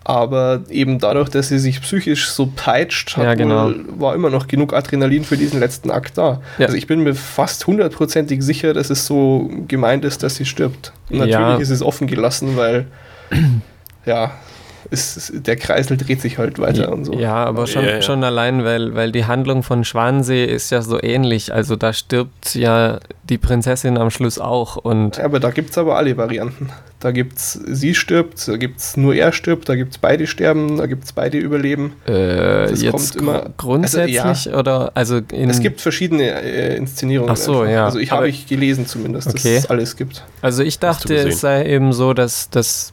Aber eben dadurch, dass sie sich psychisch so peitscht, ja, genau. wohl, war immer noch genug Adrenalin für diesen letzten Akt da. Ja. Also ich bin mir fast hundertprozentig sicher, dass es so gemeint ist, dass sie stirbt. Und natürlich ist es offen gelassen, weil ja, ist, der Kreisel dreht sich halt weiter ja, und so. Ja, aber schon, ja, ja. schon allein, weil, weil die Handlung von Schwansee ist ja so ähnlich. Also da stirbt ja die Prinzessin am Schluss auch. Und aber da gibt es aber alle Varianten. Da gibt es sie stirbt, da gibt es nur er stirbt, da gibt es beide sterben, da gibt es beide überleben. Äh, das jetzt kommt immer grundsätzlich also, oder also Es gibt verschiedene äh, Inszenierungen. Ach so, einfach. ja. Also ich habe ich gelesen zumindest, dass okay. es alles gibt. Also ich dachte, es sei eben so, dass das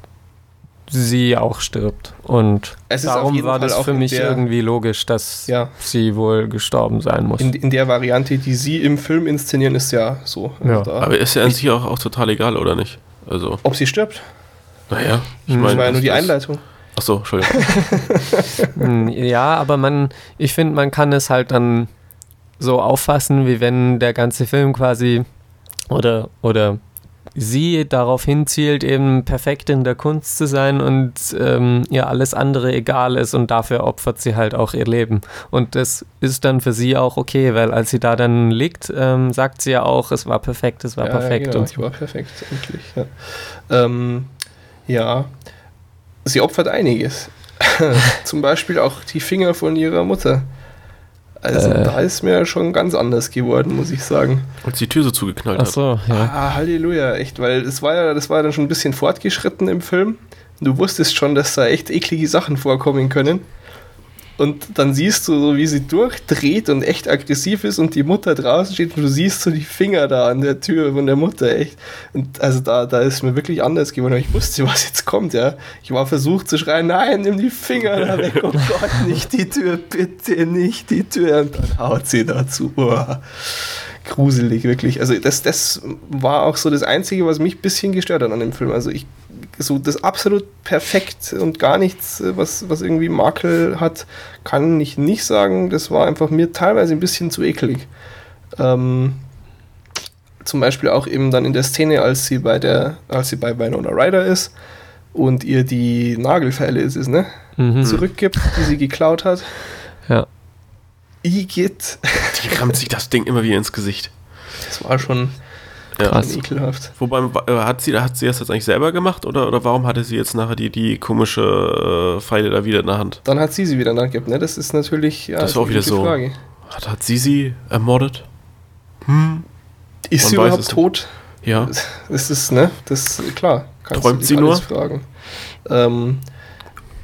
sie auch stirbt. Und darum war das für mich der, irgendwie logisch, dass ja. sie wohl gestorben sein muss. In, in, der Variante, die sie im Film inszenieren, ist ja so. Ja. Also Aber ist ja an sich auch, auch total egal, oder nicht? Also. Ob sie stirbt? Naja, ich meine. Das war ja nur die Einleitung. Achso, Entschuldigung. Hm, ja, aber man, ich finde, man kann es halt dann so auffassen, wie wenn der ganze Film quasi oder, oder sie darauf hinzielt, eben perfekt in der Kunst zu sein und ähm, ihr alles andere egal ist und dafür opfert sie halt auch ihr Leben. Und das ist dann für sie auch okay, weil als sie da dann liegt, ähm, sagt sie ja auch, es war perfekt, es war ja, perfekt. Genau, und so. war perfekt, endlich. Ja. Ähm, ja, sie opfert einiges. Zum Beispiel auch die Finger von ihrer Mutter. Also äh. da ist mir schon ganz anders geworden, muss ich sagen. Und die Tür so zugeknallt Ach so, ja. Ah, Halleluja, echt, weil das war ja, das war dann schon ein bisschen fortgeschritten im Film. Du wusstest schon, dass da echt eklige Sachen vorkommen können. Und dann siehst du so, wie sie durchdreht und echt aggressiv ist und die Mutter draußen steht und du siehst so die Finger da an der Tür von der Mutter, echt. Und also da, da ist mir wirklich anders geworden. Ich wusste, was jetzt kommt, ja. Ich war versucht zu schreien, nein, nimm die Finger da weg, oh Gott, nicht die Tür, bitte nicht die Tür. Und dann haut sie dazu. Boah. Gruselig, wirklich. Also das, das war auch so das Einzige, was mich ein bisschen gestört hat an dem Film. Also ich so das absolut perfekt und gar nichts, äh, was, was irgendwie Makel hat, kann ich nicht sagen. Das war einfach mir teilweise ein bisschen zu eklig. Ähm, zum Beispiel auch eben dann in der Szene, als sie bei der, als sie bei Winona Ryder ist und ihr die Nagelfeile ist es, ne? Mhm. Zurückgibt, die sie geklaut hat. Ja. Igitt. Die rammt sich das Ding immer wieder ins Gesicht. Das war schon Krass. ekelhaft. Wobei, äh, hat sie, hat sie das jetzt eigentlich selber gemacht oder, oder warum hatte sie jetzt nachher die, die komische äh, Pfeile da wieder in der Hand? Dann hat sie sie wieder in der Hand gehabt, ne? Das ist natürlich ja, das ist auch wieder so. Frage. Hat, hat sie sie ermordet? Hm. Ist Man sie überhaupt tot? Ja. Das ist, ne? Das ist klar. Träumt sie nur? Fragen. Ähm,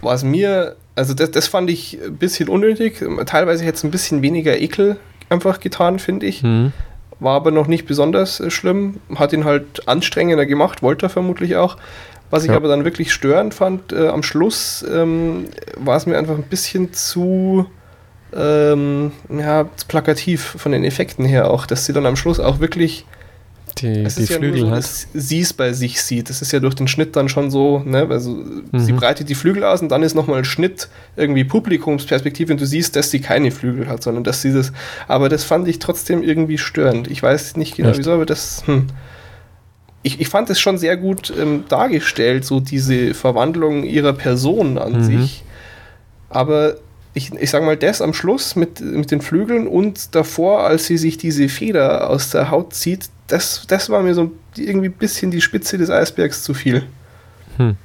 was mir, also das, das fand ich ein bisschen unnötig. Teilweise hätte es ein bisschen weniger Ekel einfach getan, finde ich. Mhm war aber noch nicht besonders äh, schlimm, hat ihn halt anstrengender gemacht, wollte er vermutlich auch. Was ich ja. aber dann wirklich störend fand, äh, am Schluss ähm, war es mir einfach ein bisschen zu ähm, ja, plakativ von den Effekten her auch, dass sie dann am Schluss auch wirklich die, die ja Flügel so, hat. sie es bei sich sieht. Das ist ja durch den Schnitt dann schon so, ne? Also mhm. sie breitet die Flügel aus und dann ist nochmal ein Schnitt, irgendwie Publikumsperspektive und du siehst, dass sie keine Flügel hat, sondern dass sie das. Aber das fand ich trotzdem irgendwie störend. Ich weiß nicht genau Echt? wieso, aber das. Hm. Ich, ich fand es schon sehr gut ähm, dargestellt, so diese Verwandlung ihrer Person an mhm. sich. Aber ich, ich sag mal, das am Schluss mit, mit den Flügeln und davor, als sie sich diese Feder aus der Haut zieht, das, das war mir so irgendwie ein bisschen die Spitze des Eisbergs zu viel. Hm.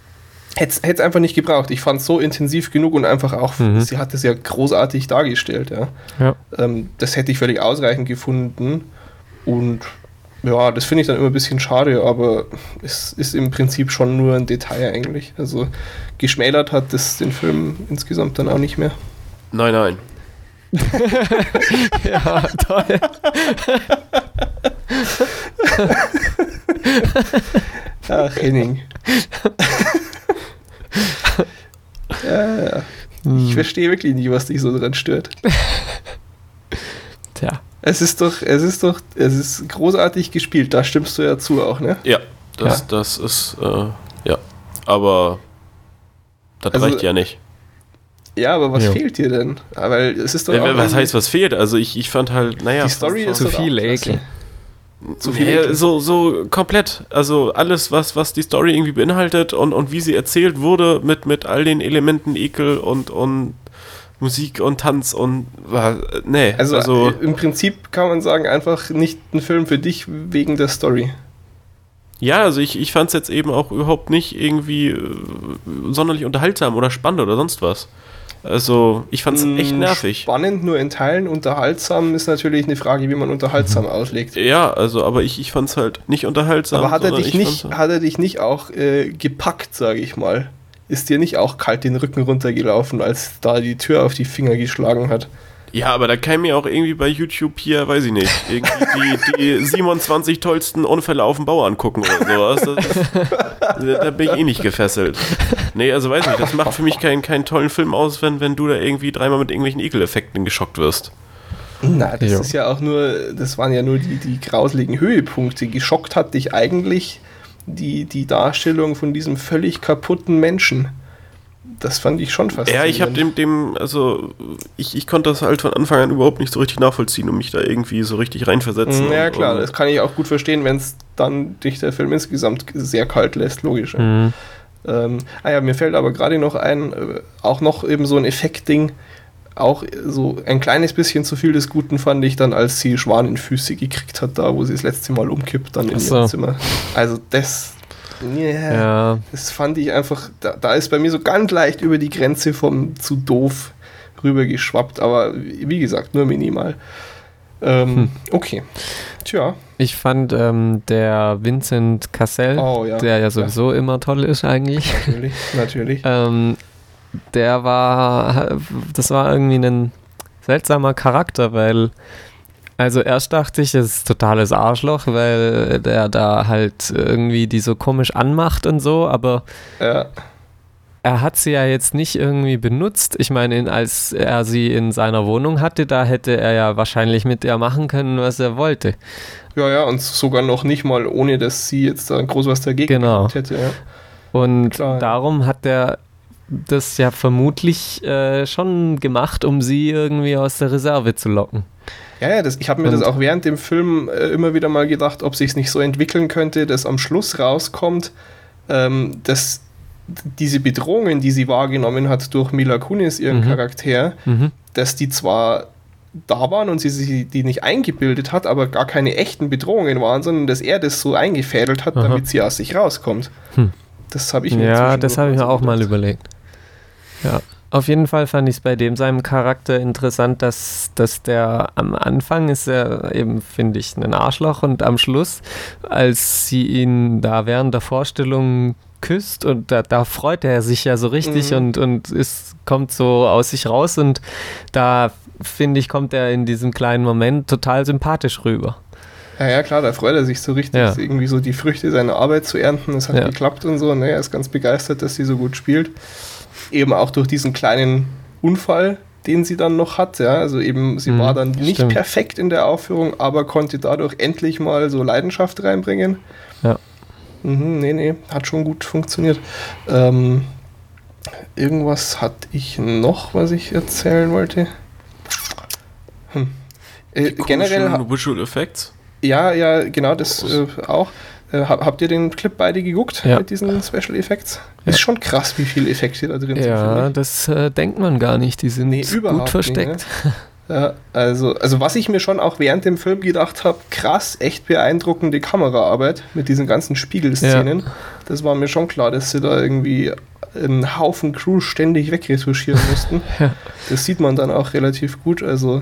Hätte es einfach nicht gebraucht. Ich fand es so intensiv genug und einfach auch, mhm. sie hat es ja großartig dargestellt. Ja. ja. Ähm, das hätte ich völlig ausreichend gefunden. Und ja, das finde ich dann immer ein bisschen schade, aber es ist im Prinzip schon nur ein Detail eigentlich. Also geschmälert hat das den Film insgesamt dann auch nicht mehr. Nein, nein. ja, toll. Ach, Henning. ja, ja. Ich verstehe wirklich nicht, was dich so dran stört. Tja. Es ist doch, es ist doch, es ist großartig gespielt, da stimmst du ja zu auch, ne? Ja, das, ja. das ist, äh, ja. Aber das also, reicht ja nicht. Ja, aber was jo. fehlt dir denn? Weil es ist doch äh, was heißt, was fehlt? Also ich, ich fand halt, naja. Die Story ist zu viel Ekel. Zu viel ja, so, so komplett. Also alles, was, was die Story irgendwie beinhaltet und, und wie sie erzählt wurde, mit, mit all den Elementen Ekel und, und Musik und Tanz und nee. Also, also im Prinzip kann man sagen, einfach nicht ein Film für dich wegen der Story. Ja, also ich, ich fand es jetzt eben auch überhaupt nicht irgendwie äh, sonderlich unterhaltsam oder spannend oder sonst was. Also, ich fand es echt mm, nervig. Spannend, nur in Teilen. Unterhaltsam ist natürlich eine Frage, wie man unterhaltsam mhm. auslegt. Ja, also, aber ich, ich fand es halt nicht unterhaltsam. Aber hat er dich, nicht, hat er dich nicht auch äh, gepackt, sage ich mal? Ist dir nicht auch kalt den Rücken runtergelaufen, als da die Tür auf die Finger geschlagen hat? Ja, aber da kann mir auch irgendwie bei YouTube hier, weiß ich nicht, irgendwie die, die 27 tollsten Unfälle auf dem Bau angucken oder sowas. Das, da bin ich eh nicht gefesselt. Nee, also weiß nicht, das macht für mich keinen, keinen tollen Film aus, wenn, wenn du da irgendwie dreimal mit irgendwelchen Ekeleffekten geschockt wirst. Na, das jo. ist ja auch nur, das waren ja nur die, die grauseligen Höhepunkte. Geschockt hat dich eigentlich die, die Darstellung von diesem völlig kaputten Menschen das fand ich schon faszinierend. Ja, ich habe dem, dem, also ich, ich konnte das halt von Anfang an überhaupt nicht so richtig nachvollziehen und mich da irgendwie so richtig reinversetzen. Ja, klar, und, das kann ich auch gut verstehen, wenn es dann dich der Film insgesamt sehr kalt lässt, logisch. Mhm. Ähm, ah ja, mir fällt aber gerade noch ein, äh, auch noch eben so ein Effektding, auch so ein kleines bisschen zu viel des Guten fand ich dann, als sie Schwanenfüße gekriegt hat, da wo sie das letzte Mal umkippt, dann in so. ihrem Zimmer. Also das, Yeah. Ja. Das fand ich einfach, da, da, ist bei mir so ganz leicht über die Grenze vom zu doof rübergeschwappt, aber wie gesagt, nur minimal. Ähm, hm. Okay. Tja. Ich fand ähm, der Vincent Cassell, oh, ja. der ja sowieso ja. immer toll ist eigentlich. Natürlich, natürlich. ähm, der war, das war irgendwie ein seltsamer Charakter, weil also erst dachte ich, es ist totales Arschloch, weil der da halt irgendwie die so komisch anmacht und so, aber ja. er hat sie ja jetzt nicht irgendwie benutzt. Ich meine, als er sie in seiner Wohnung hatte, da hätte er ja wahrscheinlich mit ihr machen können, was er wollte. Ja, ja, und sogar noch nicht mal, ohne dass sie jetzt da groß was dagegen genau. hätte. Ja. Und Klar, darum hat er das ja vermutlich äh, schon gemacht, um sie irgendwie aus der Reserve zu locken. Ja, ja, das, ich habe mir und das auch während dem Film äh, immer wieder mal gedacht, ob sich es nicht so entwickeln könnte, dass am Schluss rauskommt, ähm, dass diese Bedrohungen, die sie wahrgenommen hat durch Mila Kunis, ihren mhm. Charakter, mhm. dass die zwar da waren und sie sich die nicht eingebildet hat, aber gar keine echten Bedrohungen waren, sondern dass er das so eingefädelt hat, Aha. damit sie aus sich rauskommt. Hm. Das habe ich mir Ja, das habe ich mir auch mal überlegt. Ja. Auf jeden Fall fand ich es bei dem seinem Charakter interessant, dass, dass der am Anfang ist er eben, finde ich, ein Arschloch und am Schluss, als sie ihn da während der Vorstellung küsst und da, da freut er sich ja so richtig mhm. und, und ist, kommt so aus sich raus und da, finde ich, kommt er in diesem kleinen Moment total sympathisch rüber. Ja, ja, klar, da freut er sich so richtig, ja. irgendwie so die Früchte seiner Arbeit zu ernten. Es hat ja. geklappt und so. Ne? Er ist ganz begeistert, dass sie so gut spielt eben auch durch diesen kleinen Unfall, den sie dann noch hat. Ja? Also eben, sie mhm, war dann nicht stimmt. perfekt in der Aufführung, aber konnte dadurch endlich mal so Leidenschaft reinbringen. Ja. Mhm, nee, nee, hat schon gut funktioniert. Ähm, irgendwas hatte ich noch, was ich erzählen wollte. Hm. Äh, generell. Visual Effects? Ja, ja, genau, das äh, auch. Äh, habt ihr den Clip beide geguckt ja. mit diesen Special Effects? Ja. Ist schon krass, wie viele Effekte da drin sind. Ja, das äh, denkt man gar nicht. Die sind nee, gut versteckt. Nicht, ne? Ja, also, also was ich mir schon auch während dem Film gedacht habe, krass, echt beeindruckende Kameraarbeit mit diesen ganzen Spiegelszenen. Das war mir schon klar, dass sie da irgendwie einen Haufen Crew ständig wegretuschieren mussten. Das sieht man dann auch relativ gut. Also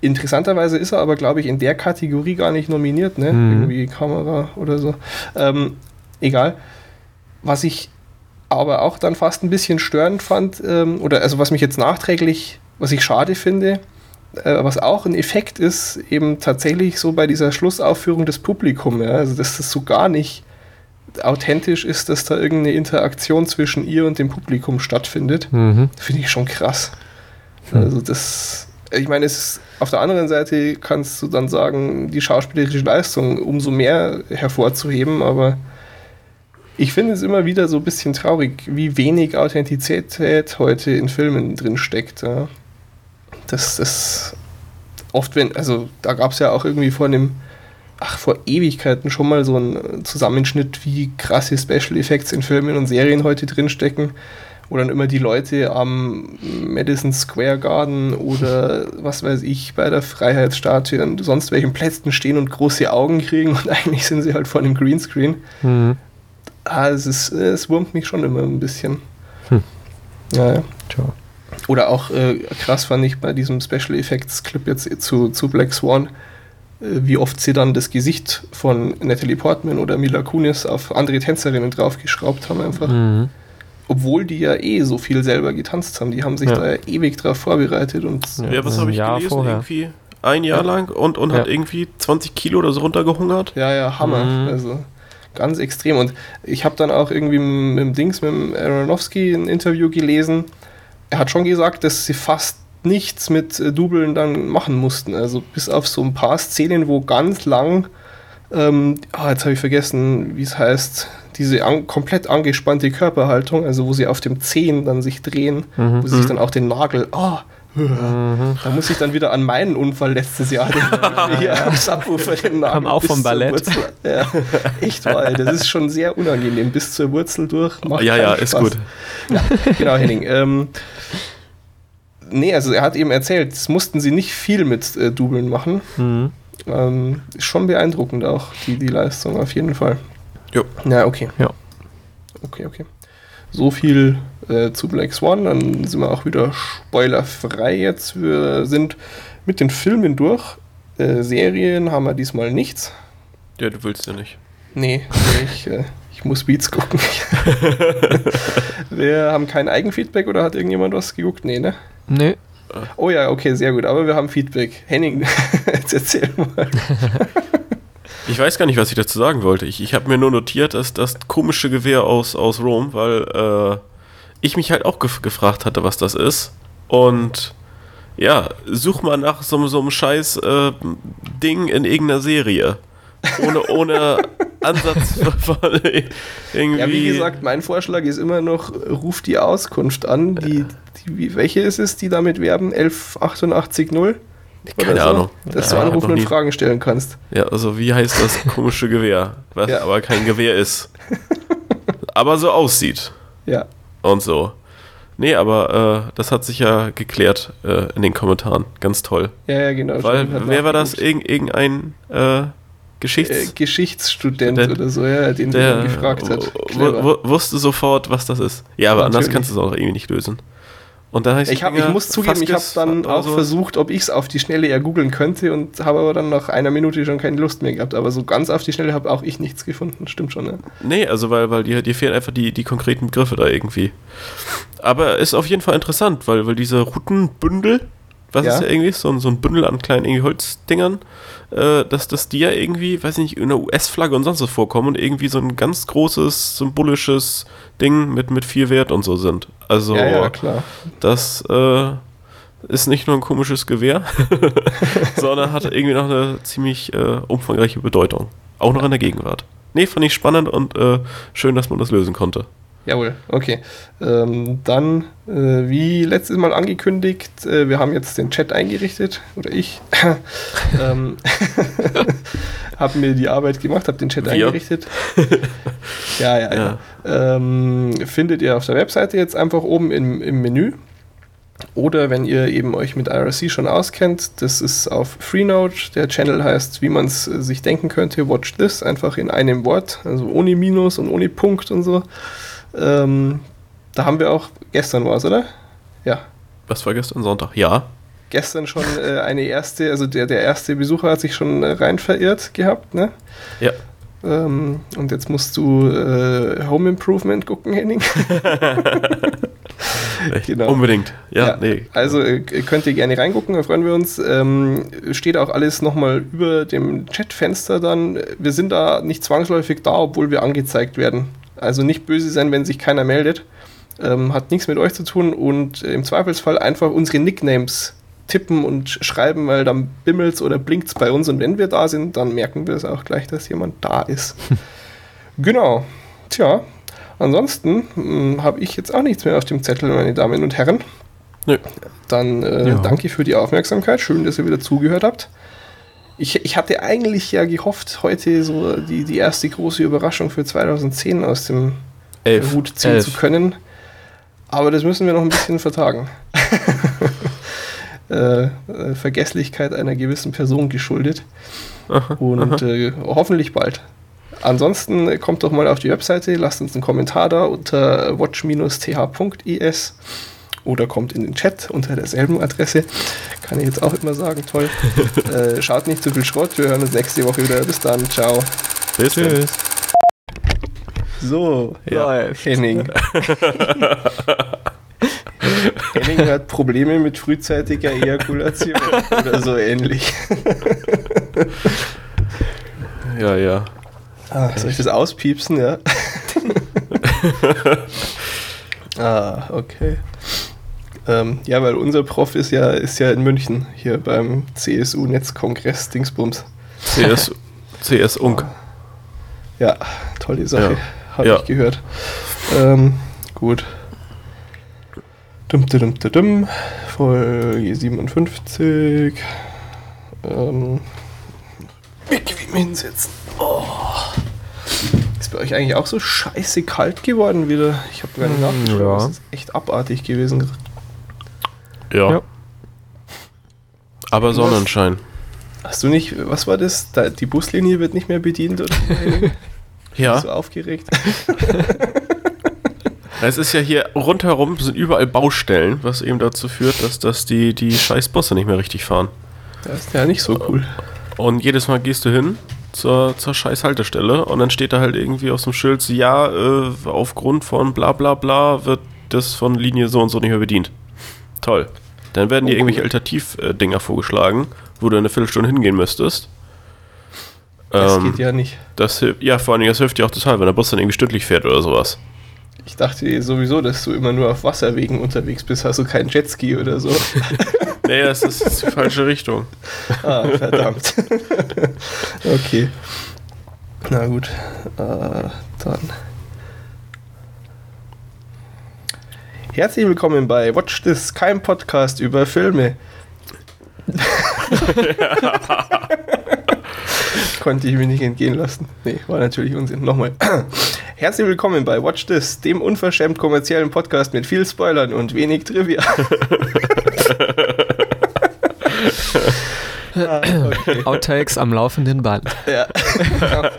interessanterweise ist er aber, glaube ich, in der Kategorie gar nicht nominiert, ne? Mhm. Irgendwie Kamera oder so. Ähm, egal. Was ich aber auch dann fast ein bisschen störend fand, ähm, oder also was mich jetzt nachträglich, was ich schade finde, äh, was auch ein Effekt ist, eben tatsächlich so bei dieser Schlussaufführung des Publikums, ja, also dass das so gar nicht authentisch ist, dass da irgendeine Interaktion zwischen ihr und dem Publikum stattfindet, mhm. finde ich schon krass. Mhm. Also das, ich meine, es ist, auf der anderen Seite kannst du dann sagen, die schauspielerische Leistung umso mehr hervorzuheben, aber ich finde es immer wieder so ein bisschen traurig, wie wenig Authentizität heute in Filmen drin steckt. Ja das ist oft, wenn, also da gab es ja auch irgendwie vor einem, ach, vor Ewigkeiten schon mal so einen Zusammenschnitt, wie krasse Special Effects in Filmen und Serien heute drinstecken. Wo dann immer die Leute am Madison Square Garden oder was weiß ich bei der Freiheitsstatue an sonst welchen Plätzen stehen und große Augen kriegen und eigentlich sind sie halt vor einem Greenscreen. Mhm. Ah, es, ist, es wurmt mich schon immer ein bisschen. Hm. Ja, ja. Ciao. Oder auch äh, krass fand ich bei diesem Special Effects Clip jetzt zu, zu Black Swan, äh, wie oft sie dann das Gesicht von Natalie Portman oder Mila Kunis auf andere Tänzerinnen draufgeschraubt haben einfach. Mhm. Obwohl die ja eh so viel selber getanzt haben. Die haben sich ja. da ja ewig drauf vorbereitet. Und ja, was habe ich Jahr gelesen? Vorher. Irgendwie ein Jahr lang und, und ja. hat irgendwie 20 Kilo oder so runtergehungert. Ja, ja, Hammer. Mhm. Also ganz extrem. Und ich habe dann auch irgendwie mit dem Dings, mit dem Aronofsky ein Interview gelesen, er hat schon gesagt, dass sie fast nichts mit äh, Dubeln dann machen mussten. Also bis auf so ein paar Szenen, wo ganz lang, ähm, oh, jetzt habe ich vergessen, wie es heißt, diese an, komplett angespannte Körperhaltung, also wo sie auf dem Zehen dann sich drehen, mhm. wo sie sich mhm. dann auch den Nagel, oh, Mhm. Da muss ich dann wieder an meinen Unfall letztes Jahr hier am Subwoofer den Nagel. Kam auch vom Ballett. Ja, echt wahr, das ist schon sehr unangenehm. Bis zur Wurzel durch. Macht ja, ja, ist gut. Ja, genau, Henning. Ähm, nee, also er hat eben erzählt, das mussten sie nicht viel mit äh, Dubeln machen. Mhm. Ähm, ist schon beeindruckend auch, die, die Leistung, auf jeden Fall. Ja. Ja, okay. Ja. Okay, okay. So viel äh, zu Black Swan. Dann sind wir auch wieder spoilerfrei jetzt. Wir sind mit den Filmen durch. Äh, Serien haben wir diesmal nichts. Ja, du willst ja nicht. Nee, ich, äh, ich muss Beats gucken. wir haben kein Eigenfeedback oder hat irgendjemand was geguckt? Nee, ne? Nee. Oh ja, okay, sehr gut. Aber wir haben Feedback. Henning, jetzt erzähl mal. Ich weiß gar nicht, was ich dazu sagen wollte. Ich, ich habe mir nur notiert, dass das komische Gewehr aus, aus Rom, weil äh, ich mich halt auch gef gefragt hatte, was das ist. Und ja, such mal nach so, so einem scheiß äh, Ding in irgendeiner Serie. Ohne, ohne Ansatz irgendwie. Ja, wie gesagt, mein Vorschlag ist immer noch, ruf die Auskunft an. Die, die, welche ist es, die damit werben? 11880? Keine so, Ahnung. Dass ja, du anrufen und Fragen stellen kannst. Ja, also wie heißt das komische Gewehr? Was ja. aber kein Gewehr ist. aber so aussieht. Ja. Und so. Nee, aber äh, das hat sich ja geklärt äh, in den Kommentaren. Ganz toll. Ja, ja, genau. Weil, wer war das? Irg irgendein äh, Geschichts äh, Geschichtsstudent der, oder so, ja, den der gefragt hat. Wusste sofort, was das ist. Ja, aber Natürlich. anders kannst du es auch irgendwie nicht lösen. Und dann heißt ich, hab, ich muss zugeben, ich habe dann auch sowas. versucht, ob ich es auf die Schnelle ja googeln könnte und habe aber dann nach einer Minute schon keine Lust mehr gehabt. Aber so ganz auf die Schnelle habe auch ich nichts gefunden. Stimmt schon, ne? Nee, also weil, weil dir, dir fehlen einfach die, die konkreten Begriffe da irgendwie. Aber ist auf jeden Fall interessant, weil, weil diese Routenbündel, was ja. ist ja irgendwie, so, so ein Bündel an kleinen irgendwie Holzdingern, äh, dass, dass die ja irgendwie, weiß ich nicht, in der US-Flagge und sonst was vorkommen und irgendwie so ein ganz großes, symbolisches Ding mit, mit viel Wert und so sind. Also, ja, ja, klar. das äh, ist nicht nur ein komisches Gewehr, sondern hat irgendwie noch eine ziemlich äh, umfangreiche Bedeutung. Auch noch in der Gegenwart. Nee, fand ich spannend und äh, schön, dass man das lösen konnte. Jawohl, okay. Ähm, dann, äh, wie letztes Mal angekündigt, äh, wir haben jetzt den Chat eingerichtet, oder ich. ähm, habe mir die Arbeit gemacht, habe den Chat wir. eingerichtet. ja, ja, ja. ja. Ähm, findet ihr auf der Webseite jetzt einfach oben im, im Menü. Oder wenn ihr eben euch mit IRC schon auskennt, das ist auf Freenode. Der Channel heißt, wie man es sich denken könnte, Watch This, einfach in einem Wort, also ohne Minus und ohne Punkt und so. Ähm, da haben wir auch, gestern war es, oder? Ja. Was war gestern Sonntag? Ja. Gestern schon äh, eine erste, also der, der erste Besucher hat sich schon äh, rein verirrt gehabt, ne? Ja. Ähm, und jetzt musst du äh, Home Improvement gucken, Henning. genau. Unbedingt. Ja, ja. nee. Also äh, könnt ihr gerne reingucken, da freuen wir uns. Ähm, steht auch alles nochmal über dem Chatfenster dann. Wir sind da nicht zwangsläufig da, obwohl wir angezeigt werden. Also nicht böse sein, wenn sich keiner meldet. Ähm, hat nichts mit euch zu tun und im Zweifelsfall einfach unsere Nicknames tippen und schreiben, weil dann bimmelt's oder blinkt's bei uns und wenn wir da sind, dann merken wir es auch gleich, dass jemand da ist. genau. Tja, ansonsten hm, habe ich jetzt auch nichts mehr auf dem Zettel, meine Damen und Herren. Nö. Dann äh, ja. danke für die Aufmerksamkeit. Schön, dass ihr wieder zugehört habt. Ich, ich hatte eigentlich ja gehofft, heute so die, die erste große Überraschung für 2010 aus dem Elf. Hut ziehen Elf. zu können. Aber das müssen wir noch ein bisschen vertagen. Äh, äh, Vergesslichkeit einer gewissen Person geschuldet. Aha, und aha. Äh, hoffentlich bald. Ansonsten kommt doch mal auf die Webseite, lasst uns einen Kommentar da unter watch-th.es oder kommt in den Chat unter derselben Adresse. Kann ich jetzt auch immer sagen, toll. äh, schaut nicht zu viel Schrott, wir hören uns nächste Woche wieder. Bis dann, ciao. Bis Tschüss. So, ja. Henning. Henning hat Probleme mit frühzeitiger Ejakulation oder so ähnlich. ja, ja. Ah, soll ich das auspiepsen, ja? ah, okay. Ähm, ja, weil unser Prof ist ja, ist ja in München, hier beim CSU-Netzkongress Dingsbums. CS, CS Unk. Ja, tolle Sache, ja. habe ja. ich gehört. Ähm, gut. Dum, dum, dum, dum, Folge 57. Ähm, bequem hinsetzen. Oh. Ist bei euch eigentlich auch so scheiße kalt geworden wieder? Ich habe gar nicht nachgeschaut. Ja. Das ist echt abartig gewesen. Ja. ja. Aber Sonnenschein. Hast du nicht, was war das? Da, die Buslinie wird nicht mehr bedient oder? ja. So aufgeregt. Es ist ja hier rundherum sind überall Baustellen, was eben dazu führt, dass, dass die, die scheiß Busse nicht mehr richtig fahren. Das ist ja nicht so cool. Und jedes Mal gehst du hin zur, zur scheiß Haltestelle und dann steht da halt irgendwie auf dem Schild, ja, äh, aufgrund von bla bla bla wird das von Linie so und so nicht mehr bedient. Toll. Dann werden oh, dir irgendwelche Alternativdinger vorgeschlagen, wo du eine Viertelstunde hingehen müsstest. Das ähm, geht ja nicht. Das, ja, vor allem, das hilft dir auch total, wenn der Bus dann irgendwie stündlich fährt oder sowas. Ich dachte sowieso, dass du immer nur auf Wasserwegen unterwegs bist. Hast du keinen Jetski oder so? nee, das ist die falsche Richtung. Ah, verdammt. okay. Na gut. Äh, dann. Herzlich willkommen bei Watch This, kein Podcast über Filme. Konnte ich mir nicht entgehen lassen. Nee, war natürlich Unsinn. Nochmal. Herzlich willkommen bei Watch This, dem unverschämt kommerziellen Podcast mit viel Spoilern und wenig Trivia. ah, okay. Outtakes am laufenden Band. Ja,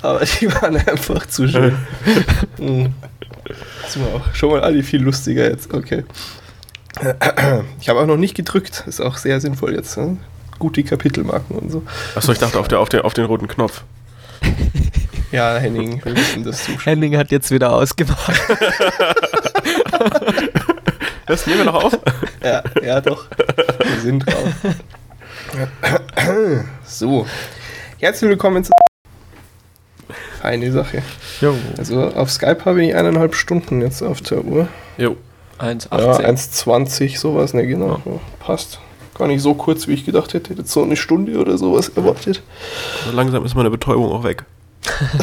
aber die waren einfach zu schön. Hm. Das war auch schon mal alle viel lustiger jetzt. Okay. Ich habe auch noch nicht gedrückt. Ist auch sehr sinnvoll jetzt. Ne? Gute Kapitelmarken und so. Achso, ich dachte auf, der, auf, den, auf den roten Knopf. Ja, Henning, wir müssen das zuschauen. Henning hat jetzt wieder ausgemacht. das nehmen wir noch auf? Ja, ja doch. Wir sind drauf. So. Herzlich willkommen zu. Feine Sache. Jo. Also auf Skype habe ich eineinhalb Stunden jetzt auf der Uhr. Jo. 1,18. Ja, 1,20, sowas, ne, genau. Ja. Passt. Gar nicht so kurz, wie ich gedacht hätte. Jetzt so eine Stunde oder sowas erwartet. langsam ist meine Betäubung auch weg.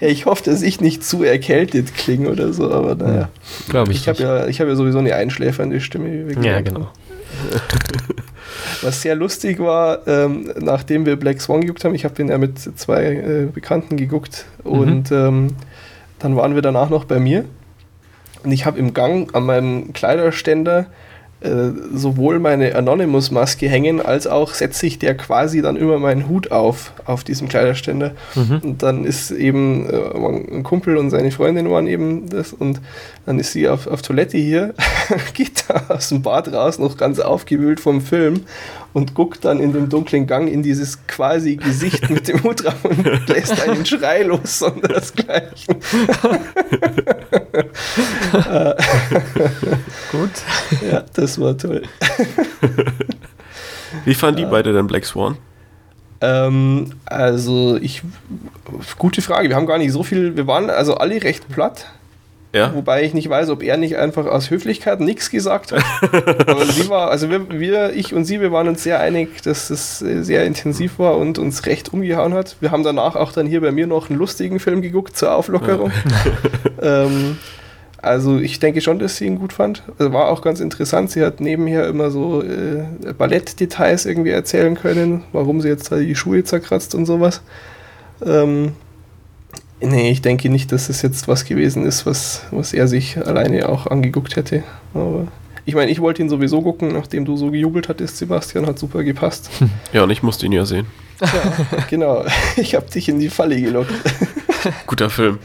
ja, ich hoffe, dass ich nicht zu erkältet klinge oder so, aber naja. Glaube ich. Ich habe ja, hab ja sowieso eine einschläfernde Stimme. Ja, genau. Was sehr lustig war, ähm, nachdem wir Black Swan geguckt haben, ich habe den ja mit zwei äh, Bekannten geguckt und mhm. ähm, dann waren wir danach noch bei mir und ich habe im Gang an meinem Kleiderständer äh, sowohl meine Anonymous-Maske hängen, als auch setze ich der quasi dann immer meinen Hut auf, auf diesem Kleiderständer. Mhm. Und dann ist eben äh, ein Kumpel und seine Freundin waren eben das und dann ist sie auf, auf Toilette hier, geht da aus dem Bad raus, noch ganz aufgewühlt vom Film und guckt dann in dem dunklen Gang in dieses quasi Gesicht mit dem Hut drauf und lässt einen Schrei los, sondern das Gleiche. Gut. Ja, das war toll. Wie fanden die beide denn Black Swan? Ähm, also ich, gute Frage. Wir haben gar nicht so viel, wir waren also alle recht platt. Ja. Wobei ich nicht weiß, ob er nicht einfach aus Höflichkeit nichts gesagt hat. Aber sie war, also wir, wir, ich und sie, wir waren uns sehr einig, dass es sehr intensiv war und uns recht umgehauen hat. Wir haben danach auch dann hier bei mir noch einen lustigen Film geguckt zur Auflockerung. Ja. ähm, also ich denke schon, dass sie ihn gut fand. Also war auch ganz interessant. Sie hat nebenher immer so äh, Ballettdetails irgendwie erzählen können, warum sie jetzt da die Schuhe zerkratzt und sowas. Ähm, Nee, ich denke nicht, dass es jetzt was gewesen ist, was, was er sich alleine auch angeguckt hätte. Aber ich meine, ich wollte ihn sowieso gucken, nachdem du so gejubelt hattest, Sebastian, hat super gepasst. Ja, und ich musste ihn ja sehen. Ja, genau. Ich habe dich in die Falle gelockt. Guter Film.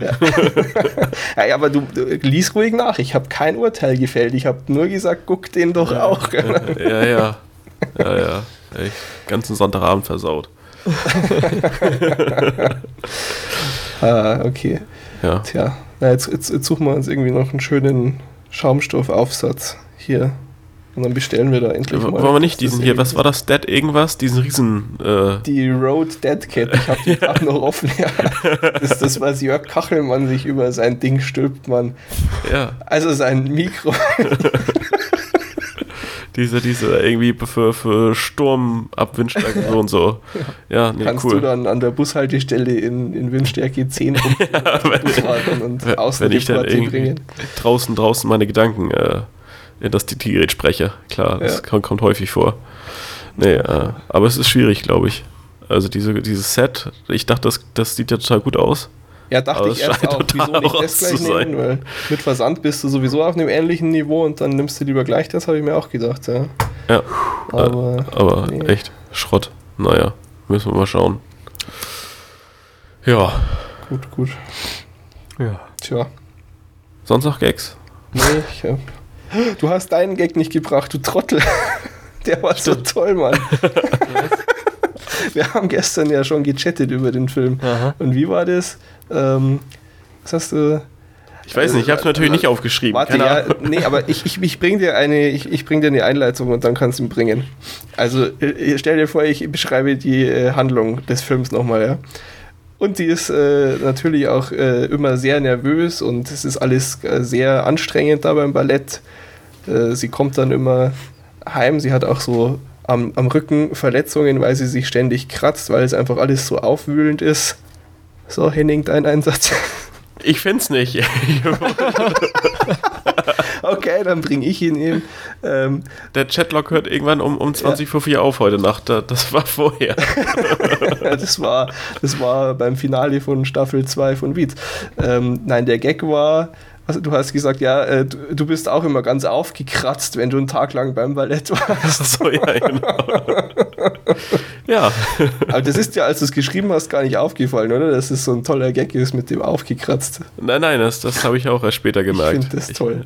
Ja. ja, aber du, du lies ruhig nach. Ich habe kein Urteil gefällt. Ich habe nur gesagt, guck den doch ja, auch. Ja, ja. Ja, ja. Echt, ganzen Sonntagabend versaut. ah, okay. Ja. Tja, na, jetzt, jetzt, jetzt suchen wir uns irgendwie noch einen schönen Schaumstoffaufsatz hier. Und dann bestellen wir da endlich mal. Wollen wir nicht diesen hier, was war das, Dead irgendwas? Diesen riesen... Äh die Road Dead Cat, ich habe die gerade noch offen. Ja. Das ist das, was Jörg Kachelmann sich über sein Ding stülpt, Mann. Ja. Also sein Mikro. diese, diese irgendwie für, für Sturmabwindstärke so und so. Ja, nee, Kannst cool. du dann an der Bushaltestelle in, in Windstärke 10 ja, wenn, und wenn, außen wenn ich dann bringen. draußen, draußen meine Gedanken äh, in das Gerät spreche. Klar, das ja. kommt, kommt, häufig vor. Nee, äh, aber es ist schwierig, glaube ich. Also diese, dieses Set, ich dachte, das, das sieht ja total gut aus. Ja, dachte ich erst auch, wieso nicht das gleich nehmen, weil mit Versand bist du sowieso auf einem ähnlichen Niveau und dann nimmst du lieber gleich das, habe ich mir auch gedacht, ja. Ja, aber, äh, aber nee. echt Schrott. Naja, müssen wir mal schauen. Ja. Gut, gut. Ja. Tja. Sonst noch Gags? Nee, ich hab. Du hast deinen Gag nicht gebracht, du Trottel. Der war Stimmt. so toll, Mann. Wir haben gestern ja schon gechattet über den Film. Aha. Und wie war das? Ähm, was hast du? Ich weiß nicht, ich habe es natürlich nicht aufgeschrieben. Warte, ja, nee, aber ich, ich, ich bringe dir eine, ich, ich bring dir eine Einleitung und dann kannst du ihn bringen. Also äh, stell dir vor, ich beschreibe die äh, Handlung des Films nochmal, ja. Und die ist äh, natürlich auch äh, immer sehr nervös und es ist alles äh, sehr anstrengend da beim Ballett. Sie kommt dann immer heim, sie hat auch so am, am Rücken Verletzungen, weil sie sich ständig kratzt, weil es einfach alles so aufwühlend ist. So, Henning, dein Einsatz. Ich find's nicht. okay, dann bringe ich ihn eben. Ähm, Der Chatlock hört irgendwann um, um 20 vor 4 auf heute Nacht. Das war vorher. das, war, das war beim Finale von Staffel 2 von Beat. Ähm, nein, der Gag war, also du hast gesagt, ja, äh, du, du, bist auch immer ganz aufgekratzt, wenn du einen Tag lang beim Ballett warst. So, ja, genau. ja. Aber das ist ja, als du es geschrieben hast, gar nicht aufgefallen, oder? Dass es so ein toller Gag ist mit dem aufgekratzt. Nein, nein, das, das habe ich auch erst später gemerkt. Ich finde das toll.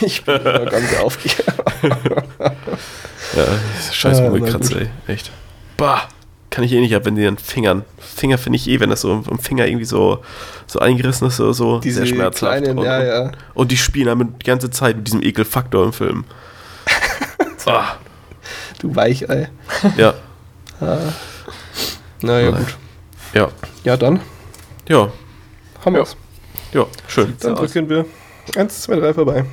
ich bin immer ganz aufgekratzt. ja, scheiß ah, gekratzt, ey. Echt. Bah kann ich eh nicht ab, wenn die dann Fingern. Finger finde ich eh, wenn das so am Finger irgendwie so, so eingerissen ist, so, so Diese sehr schmerzhaft. Kleinen, und, ja, ja. und die spielen damit die ganze Zeit mit diesem Ekelfaktor im Film. ah. Du Weichei. Ja. ah. Naja, gut. Ja. Ja, dann. Ja. Haben wir's. Ja, schön. Dann drücken wir 1, 2, 3 vorbei.